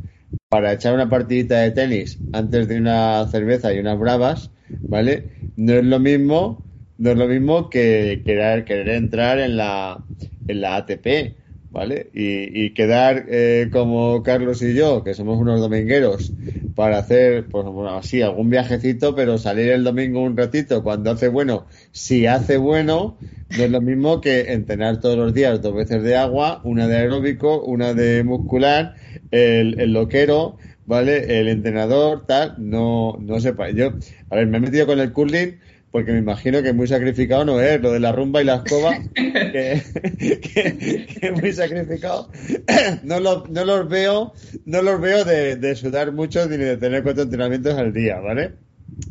para echar una partidita de tenis antes de una cerveza y unas bravas, ¿vale? No es lo mismo, no es lo mismo que querer, entrar en la en la ATP, ¿vale? Y, quedar eh, como Carlos y yo, que somos unos domingueros, para hacer, pues bueno, así, algún viajecito, pero salir el domingo un ratito cuando hace bueno, si hace bueno, no es lo mismo que entrenar todos los días dos veces de agua, una de aeróbico, una de muscular, el, el loquero, ¿vale? El entrenador, tal, no, no sepa. Yo, a ver, me he metido con el curling porque me imagino que muy sacrificado no es lo de la rumba y la escoba, que, [laughs] es muy sacrificado. No, no los veo, no los veo de, sudar mucho ni de tener cuatro entrenamientos al día, ¿vale?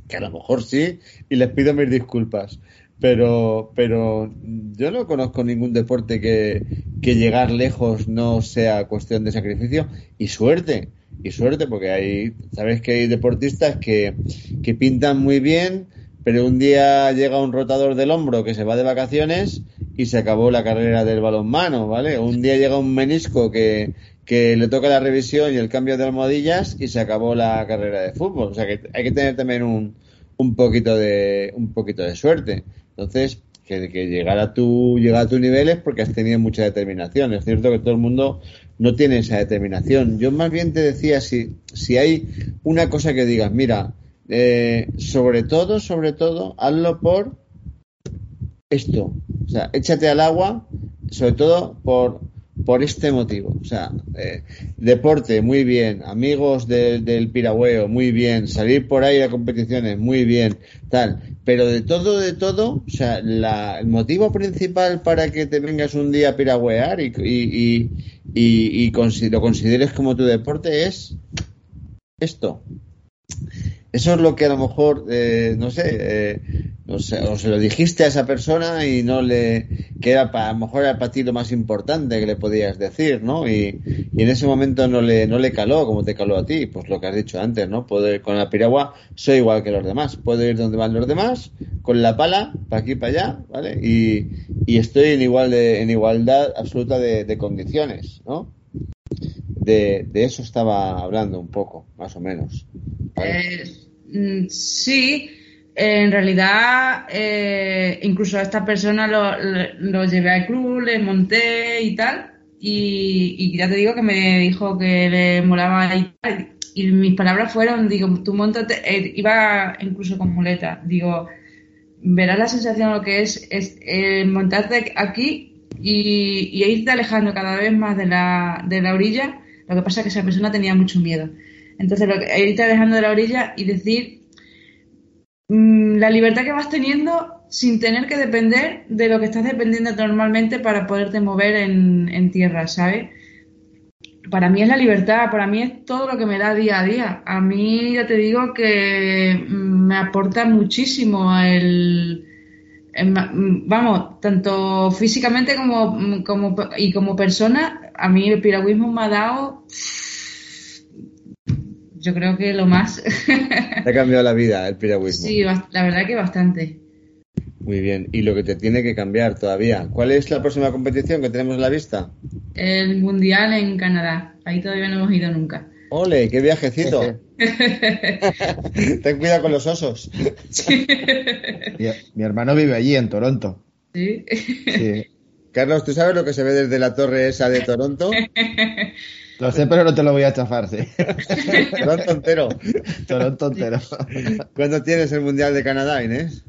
Que a lo mejor sí, y les pido mis disculpas. Pero, pero yo no conozco ningún deporte que, que llegar lejos no sea cuestión de sacrificio y suerte y suerte porque hay, sabes que hay deportistas que, que pintan muy bien, pero un día llega un rotador del hombro que se va de vacaciones y se acabó la carrera del balonmano, ¿vale? Un día llega un menisco que, que le toca la revisión y el cambio de almohadillas y se acabó la carrera de fútbol. O sea que hay que tener también un, un poquito de un poquito de suerte. Entonces, que, que llegar a tu llegar a tu nivel es porque has tenido mucha determinación. Es cierto que todo el mundo no tiene esa determinación. Yo más bien te decía si si hay una cosa que digas, mira, eh, sobre todo, sobre todo, hazlo por esto. O sea, échate al agua, sobre todo por, por este motivo. O sea, eh, deporte, muy bien. Amigos del piragüeo, muy bien. Salir por ahí a competiciones, muy bien. Tal. Pero de todo, de todo, o sea, el motivo principal para que te vengas un día a piragüear y, y, y, y lo consideres como tu deporte es esto. Eso es lo que a lo mejor, eh, no sé, eh, o, sea, o se lo dijiste a esa persona y no le que era para, a lo mejor era para ti lo más importante que le podías decir no y, y, en ese momento no le no le caló como te caló a ti pues lo que has dicho antes no ir con la piragua soy igual que los demás. Puedo ir donde van los demás con la pala para aquí para allá vale y, y estoy en igual de, en igualdad absoluta de, de condiciones no de, de, eso estaba hablando un poco más o menos eh, sí en realidad, eh, incluso a esta persona lo, lo, llevé al club, le monté y tal. Y, ya te digo que me dijo que le molaba y tal. Y mis palabras fueron, digo, tú montate, eh, iba incluso con muleta. Digo, verás la sensación lo que es, es eh, montarte aquí y, y, irte alejando cada vez más de la, de la orilla. Lo que pasa es que esa persona tenía mucho miedo. Entonces, lo que, irte alejando de la orilla y decir la libertad que vas teniendo sin tener que depender de lo que estás dependiendo normalmente para poderte mover en, tierra, ¿sabes? Para mí es la libertad, para mí es todo lo que me da día a día. A mí ya te digo que me aporta muchísimo el, el vamos, tanto físicamente como, como, y como persona, a mí el piragüismo me ha dado yo creo que lo más. Te ha cambiado la vida el piragüismo. Sí, la verdad que bastante. Muy bien. ¿Y lo que te tiene que cambiar todavía? ¿Cuál es la próxima competición que tenemos en la vista? El Mundial en Canadá. Ahí todavía no hemos ido nunca. ¡Ole! ¡Qué viajecito! [laughs] Ten cuidado con los osos. mi, mi, hermano vive allí, en Toronto. ¿Sí? sí. Carlos, ¿tú sabes lo que se ve desde la torre esa de Toronto? [laughs] Lo sé, pero no te lo voy a chafar, sí. [laughs] Toronto entero. Toronto entero. ¿Cuándo tienes el Mundial de Canadá, Inés?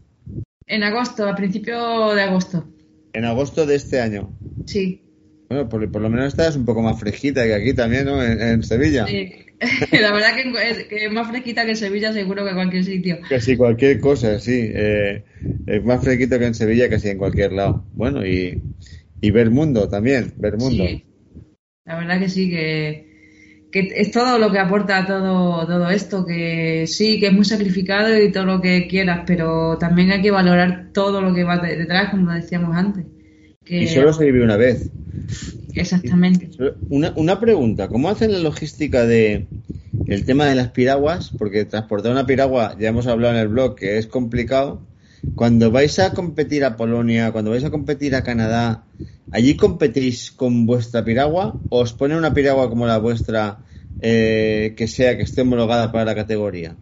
En agosto, a principio de agosto. ¿En agosto de este año? Sí. Bueno, por, por lo menos estás un poco más fresquita que aquí también, ¿no? En, en Sevilla. Sí. [laughs] La verdad que es, que es, más fresquita que en Sevilla seguro que en cualquier sitio. Sí, cualquier cosa, sí. Eh, es más fresquito que en Sevilla sí en cualquier lado. Bueno, y, y ver mundo también, ver mundo. Sí. La verdad que sí, que, que, es todo lo que aporta todo, todo esto, que sí, que es muy sacrificado y todo lo que quieras, pero también hay que valorar todo lo que va detrás, como decíamos antes. Que... Y solo se vive una vez. Exactamente. Una, una pregunta, ¿cómo hacen la logística de el tema de las piraguas? Porque transportar una piragua, ya hemos hablado en el blog, que es complicado. Cuando vais a competir a Polonia, cuando vais a competir a Canadá, ¿allí competís con vuestra piragua o os ponen una piragua como la vuestra eh, que sea, que esté homologada para la categoría?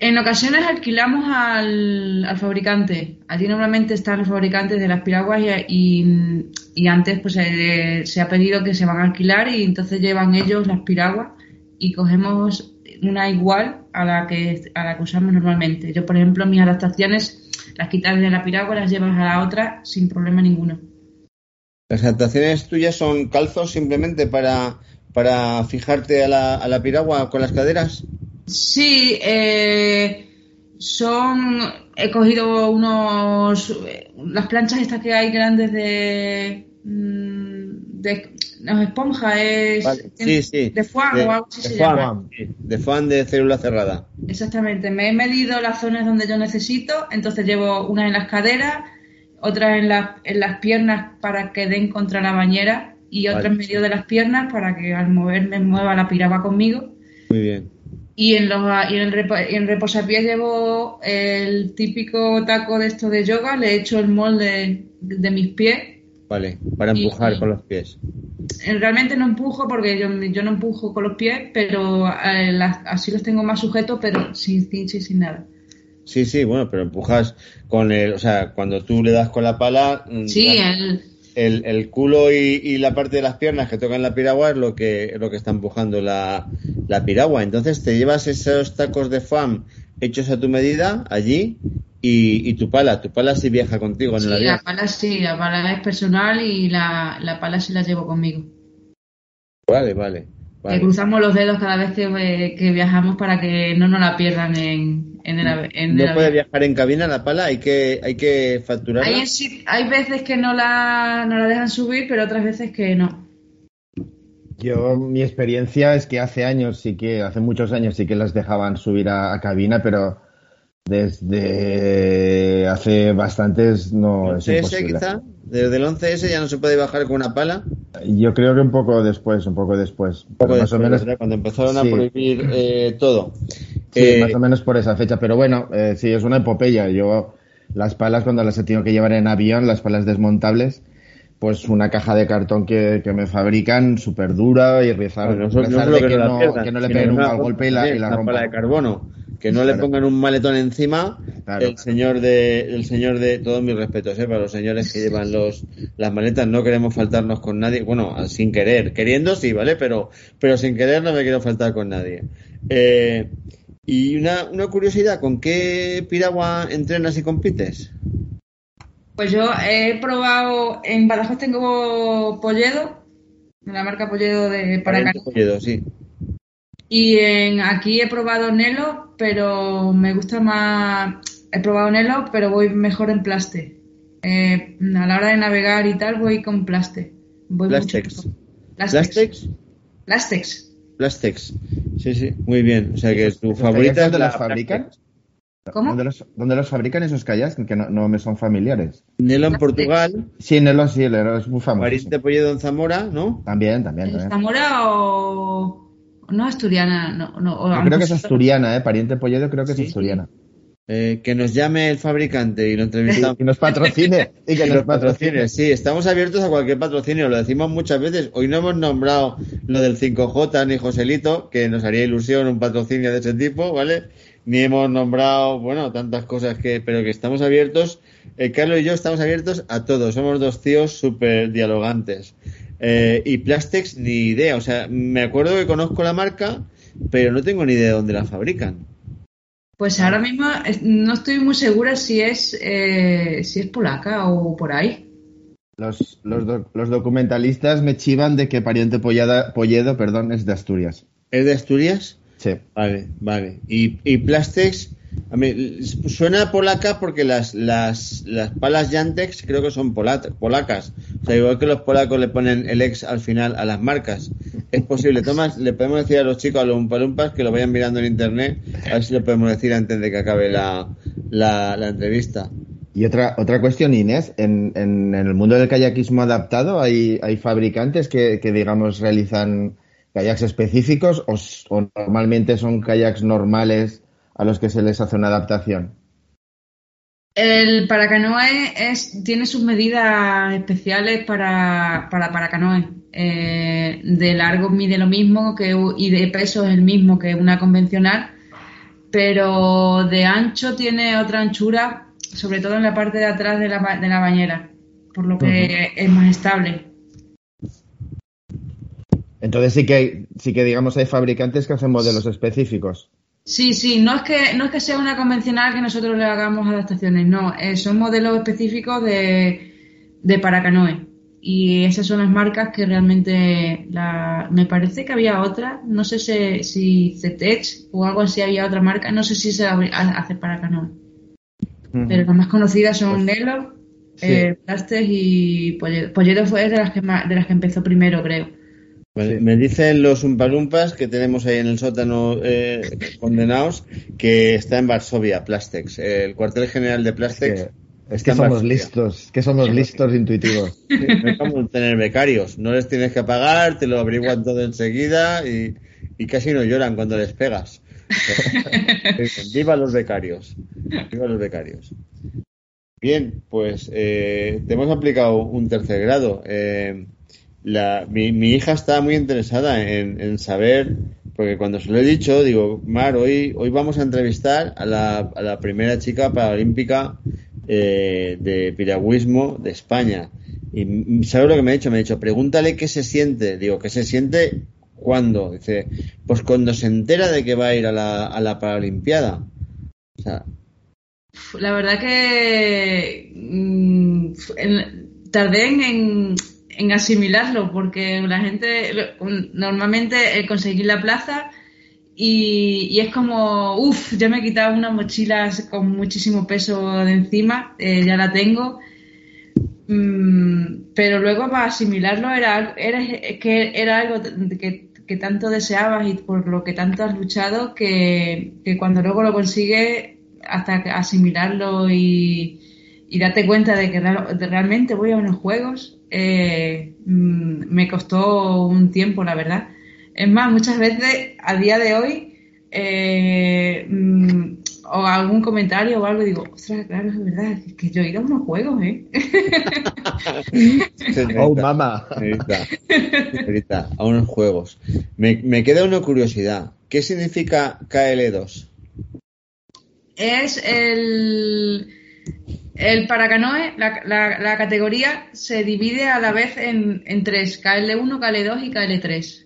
En ocasiones alquilamos al, fabricante. Allí normalmente están los fabricantes de las piraguas y, antes pues se ha pedido que se van a alquilar y entonces llevan ellos las piraguas y cogemos una igual a la que a la que usamos normalmente. Yo, por ejemplo, mis adaptaciones las quitas de la piragua las llevas a la otra sin problema ninguno. ¿Las adaptaciones tuyas son calzos simplemente para, para fijarte a la, a la piragua con las caderas? Sí, eh, son. He cogido unos. Las planchas estas que hay grandes de. De no es esponja, es. Vale. Sí, sí. De foam de, o algo así de se foam, llama. sí, de foam de célula cerrada. Exactamente. Me he medido las zonas donde yo necesito, entonces llevo una en las caderas, otra en, la, en las piernas para que den contra la bañera y otra Vale. en medio de las piernas para que al moverme mueva la piragua conmigo. Muy bien. Y en, los, y en el y en reposapiés llevo el típico taco de esto de yoga, le he hecho el molde de mis pies. Vale, para empujar y- con los pies. Eh, Realmente no empujo porque yo, yo no empujo con los pies, pero eh, las- así los tengo más sujetos, pero sin cincha y sin nada. Sí, sí, bueno, pero empujas con el, o sea, cuando tú le das con la pala, mm, Sí, el, el, el culo y, y la parte de las piernas que tocan la piragua es lo que, es lo que está empujando la, la piragua. Entonces te llevas esos tacos de FAM hechos a tu medida allí y, y tu pala, tu pala sí viaja contigo en sí, el la avión. pala sí, la pala es personal y la, la pala sí la llevo conmigo. Vale, vale. Que vale. cruzamos los dedos cada vez que, eh, que viajamos para que no nos la pierdan en, en el, el No puede viajar en cabina la pala, hay que, hay que facturarla. Hay, veces que no la, no la dejan subir, pero otras veces que no. Yo, mi experiencia es que hace años sí que, hace muchos años sí que las dejaban subir a, a cabina, pero Desde hace bastantes no es imposible. quizá? Desde el 11S ya no se puede bajar con una pala. Yo creo que un poco después, un poco después. Poco más después, o menos, ¿verdad? cuando empezaron a prohibir eh, todo. sí, Eh, más o menos por esa fecha. Pero bueno, eh, sí, es una epopeya. Yo las palas cuando las he tenido que llevar en avión, las palas desmontables, pues una caja de cartón que, que me fabrican súper dura y rezar, no, rezar no de que, no, pierdan, que no le peguen un mal golpe y la, y la una rompan. pala de carbono. Que no le pongan un maletón encima. Claro. El señor de, el señor de, todos mis respetos, eh, para los señores que llevan los, las maletas, no queremos faltarnos con nadie. Bueno, sin querer, queriendo sí, ¿vale? Pero, pero sin querer no me quiero faltar con nadie. Eh, y una, una curiosidad, ¿con qué piragua entrenas y compites? Pues yo he probado, en Badajoz tengo Polledo, la marca Polledo de Polledo, sí. Y en, aquí he probado Nelo, pero me gusta más. He probado Nelo, pero voy mejor en Plaste. Eh, a la hora de navegar y tal, voy con Plaste. Voy Plastex. Plastex. Plastex. Plastex. Plastex. Sí, sí, muy bien. O sea que tu ¿Esos favorita dónde la los fabrican? ¿Cómo? ¿Dónde los, dónde los fabrican esos kayaks? Que no, no me son familiares. Nelo en. Portugal, Sí, Nelo sí, Nelo es muy famoso. Pariente Polledo en Zamora, ¿no? También, también, también. ¿Zamora o.? No, asturiana. No, no, o Yo creo que es asturiana, ¿eh? Pariente Polledo creo que es asturiana. Eh, que nos llame el fabricante y lo entrevistamos. Y nos patrocine. Y que [laughs] Y nos los patrocine. patrocinios, sí, estamos abiertos a cualquier patrocinio, lo decimos muchas veces. Hoy no hemos nombrado lo del 5J ni Joselito, que nos haría ilusión un patrocinio de ese tipo, ¿vale? Ni hemos nombrado, bueno, tantas cosas que, pero que estamos abiertos. Eh, Carlos y yo estamos abiertos a todo, somos dos tíos súper dialogantes. Eh, y Plastex, ni idea, o sea, me acuerdo que conozco la marca, pero no tengo ni idea de dónde la fabrican. Pues ahora mismo no estoy muy segura si es, eh, si es polaca o por ahí. Los, los, doc- los documentalistas me chivan de que Pariente Pollada- Polledo perdón, es de Asturias. ¿Es de Asturias? Sí. Vale, vale. Y, y Plastex, a mí, suena polaca porque las, las, las palas Jantex creo que son polacas. O sea, igual que los polacos le ponen el ex al final a las marcas. Es posible. Tomás, le podemos decir a los chicos, a los umpalumpas, que lo vayan mirando en internet, a ver si lo podemos decir antes de que acabe la, la, entrevista. Y otra, otra cuestión, Inés, en, en, en el mundo del kayakismo adaptado hay, hay fabricantes que, que, digamos, realizan kayaks específicos o normalmente son kayaks normales a los que se les hace una adaptación. El paracanoe es, tiene sus medidas especiales para, para paracanoe. Eh, de largo mide lo mismo que, y de peso es el mismo que una convencional, pero de ancho tiene otra anchura, sobre todo en la parte de atrás de la, de la bañera, por lo que es más estable. Entonces sí que, sí que digamos, hay fabricantes que hacen modelos específicos. Sí, sí, no es que no es que sea una convencional que nosotros le hagamos adaptaciones, no, eh, son modelos específicos de, de paracanoe. Y esas son las marcas que realmente la, me parece que había otra, no sé si, si Cetech o algo así había otra marca, no sé si se hace paracanoe. Pero las más conocidas son Nelo, sí. eh, Plastex y Polledo. Polledo fue de las que más- de las que empezó primero, creo. Vale, Sí. Me dicen los umpalumpas que tenemos ahí en el sótano eh, condenados que está en Varsovia, Plastex. El cuartel general de Es Plastex. que, es que somos Varsovia. listos, que somos listos intuitivos. No es como tener becarios. No les tienes que pagar, te lo averiguan todo enseguida y, y casi no lloran cuando les pegas. [laughs] Viva los becarios. Viva los becarios. Bien, pues eh, te hemos aplicado un tercer grado. Eh, la, mi, mi hija está muy interesada en, saber, porque cuando se lo he dicho, digo, Mar, hoy, hoy vamos a entrevistar a la, primera chica paralímpica eh, de piragüismo de España. Y ¿sabes lo que me ha dicho? Me ha dicho, pregúntale qué se siente. Digo, ¿qué se siente cuándo? Dice, pues cuando se entera de que va a ir a la, a la Paralimpiada. La verdad que mm, tardé en- en asimilarlo porque la gente normalmente el conseguir la plaza y, y es como, uff, ya me he quitado una mochila con muchísimo peso de encima, eh, ya la tengo. Mm, pero luego para asimilarlo era, era que era algo que, que tanto deseabas y por lo que tanto has luchado que, que cuando luego lo consigues hasta asimilarlo y, y darte cuenta de que realmente voy a unos juegos, eh, mm, me costó un tiempo, la verdad. Es más, muchas veces a día de hoy, eh, mm, o algún comentario o algo, digo, ostras, claro, es verdad, es que yo he ido a unos juegos, ¿eh? [laughs] oh, mamá. a unos juegos. Me, me queda una curiosidad. ¿Qué significa KL2? Es el el paracanoe, la, la, categoría se divide a la vez en, en tres, KL1, KL2 y KL3.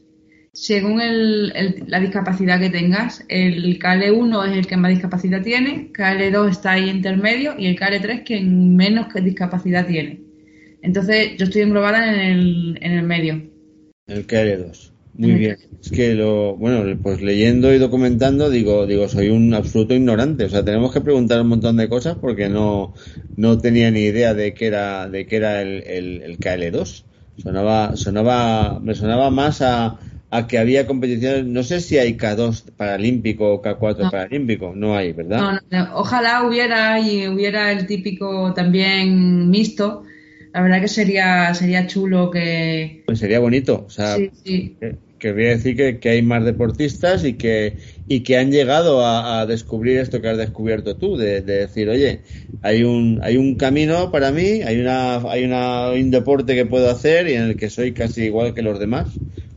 Según el, la discapacidad que tengas, el KL1 es el que más discapacidad tiene, KL2 está ahí intermedio y el KL3 quien menos discapacidad tiene. Entonces yo estoy englobada en el, en el medio. El KL2. Muy bien. Es que lo, bueno, pues leyendo y documentando, digo, digo, soy un absoluto ignorante. O sea, tenemos que preguntar un montón de cosas porque no, no tenía ni idea de qué era, de qué era el, el, KL2. Sonaba, sonaba, me sonaba más a, a que había competiciones, no sé si hay K2 paralímpico o K4 paralímpico, no hay, ¿verdad? No, ojalá hubiera y hubiera el típico también mixto, la verdad que sería sería chulo que... Pues sería bonito, o sea, Que, voy a decir que, hay más deportistas y que, y que han llegado a, descubrir esto que has descubierto tú, de, decir, oye, hay un, hay un camino para mí, hay, una, hay una, un deporte que puedo hacer y en el que soy casi igual que los demás,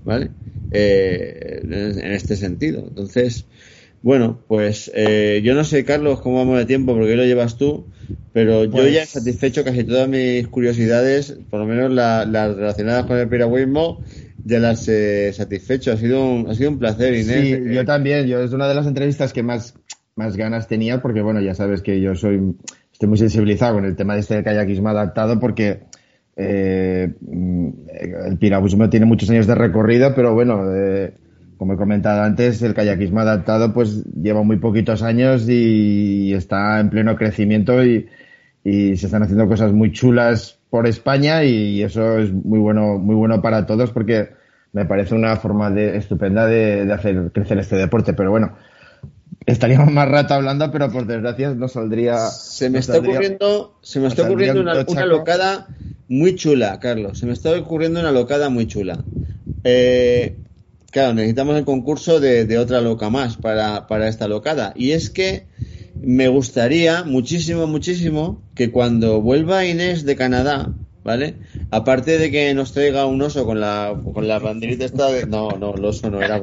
¿vale? Eh, en este sentido. Entonces, bueno, pues eh, yo no sé, Carlos, cómo vamos de tiempo, porque lo llevas tú, pero yo ya he pues- satisfecho casi todas mis curiosidades, por lo menos las relacionadas con el piragüismo, ya las he satisfecho. Ha sido un, ha sido un placer, Inés. Sí, yo también. Yo es una de las entrevistas que más, más ganas tenía, porque bueno, ya sabes que yo soy, estoy muy sensibilizado con el tema de este kayakismo adaptado, porque eh, el piragüismo tiene muchos años de recorrido, pero bueno, eh, como he comentado antes, el kayakismo adaptado pues lleva muy poquitos años y está en pleno crecimiento y, se están haciendo cosas muy chulas por España y eso es muy bueno, muy bueno para todos porque me parece una forma de, estupenda de, hacer crecer este deporte. Pero bueno, estaríamos más rato hablando, pero por desgracia no saldría. Se me está ocurriendo, se me está ocurriendo una, una, locada muy chula, Carlos. Se me está ocurriendo una locada muy chula. Eh, Claro, necesitamos el concurso de, otra loca más para, para esta locada. Y es que me gustaría muchísimo, muchísimo que cuando vuelva Inés de Canadá, ¿vale? Aparte de que nos traiga un oso con la, con la banderita esta de... No, no, el oso no era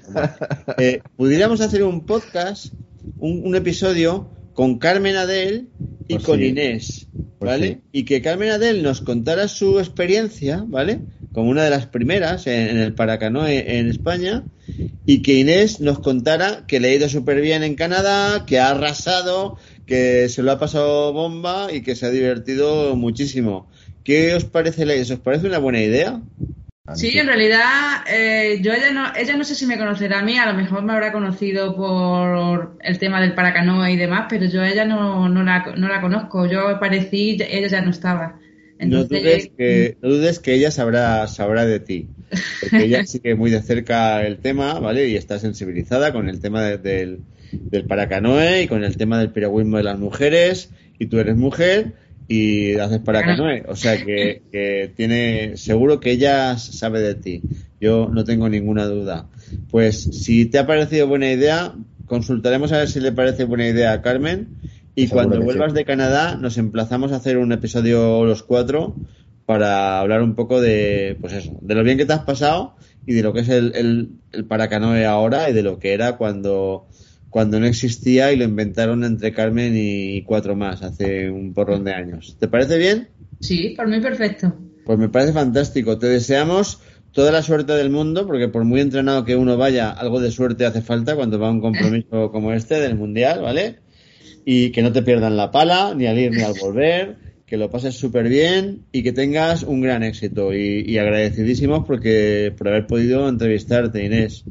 eh, pudiéramos hacer un podcast, un, episodio con Carmen Adel y pues con Inés, pues ¿vale? Y que Carmen Adel nos contara su experiencia, ¿vale? como una de las primeras en, el Paracanoe en España, y que Inés nos contara que le ha ido súper bien en Canadá, que ha arrasado, que se lo ha pasado bomba y que se ha divertido muchísimo. ¿Qué os parece? ¿Os parece una buena idea? Sí, en realidad, eh, yo ella no, ella no sé si me conocerá a mí, a lo mejor me habrá conocido por el tema del paracanoe y demás, pero yo ella no, no, la, no la conozco. Yo aparecí, ella ya no estaba no, dudes que, no dudes que ella sabrá, sabrá de ti, porque ella [laughs] sigue muy de cerca el tema, ¿vale? Y está sensibilizada con el tema del, del paracanoe y con el tema del piragüismo de las mujeres, y tú eres mujer y haces paracanoe, o sea que, que tiene, seguro que ella sabe de ti, yo no tengo ninguna duda. Pues si te ha parecido buena idea, consultaremos a ver si le parece buena idea a Carmen. Y cuando vuelvas de Canadá, nos emplazamos a hacer un episodio los cuatro para hablar un poco de, pues eso, de lo bien que te has pasado y de lo que es el, el, el paracanoe ahora y de lo que era cuando, cuando no existía y lo inventaron entre Carmen y cuatro más hace un porrón de años. ¿Te parece bien? Sí, por mí perfecto. Pues me parece fantástico. Te deseamos toda la suerte del mundo, porque por muy entrenado que uno vaya, algo de suerte hace falta cuando va a un compromiso como este del Mundial, ¿vale? y que no te pierdan la pala, ni al ir ni al volver, que lo pases súper bien y que tengas un gran éxito. Y, agradecidísimos porque, por haber podido entrevistarte, Inés.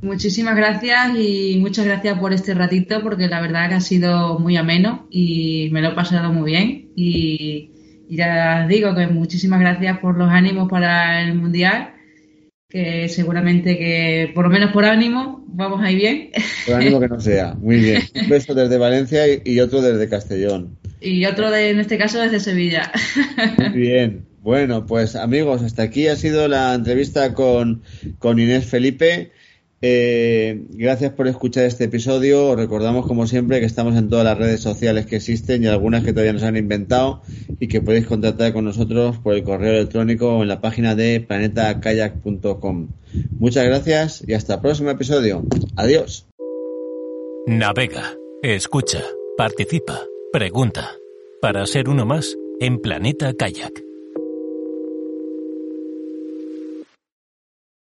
Muchísimas gracias y muchas gracias por este ratito porque la verdad que ha sido muy ameno y me lo he pasado muy bien. Y, y ya digo que muchísimas gracias por los ánimos para el Mundial que seguramente que, por lo menos por ánimo, vamos ahí bien. Por ánimo que no sea, muy bien. [laughs] Un beso desde Valencia y otro desde Castellón. Y otro, de, en este caso, desde Sevilla. Muy bien. Bueno, pues amigos, hasta aquí ha sido la entrevista con, con Inés Felipe. Eh, gracias por escuchar este episodio. recordamos, como siempre, que estamos en todas las redes sociales que existen y algunas que todavía nos han inventado y que podéis contactar con nosotros por el correo electrónico o en la página de planetakayak.com. Muchas gracias y hasta el próximo episodio. Adiós. Navega, escucha, participa, pregunta. Para ser uno más en Planeta Kayak.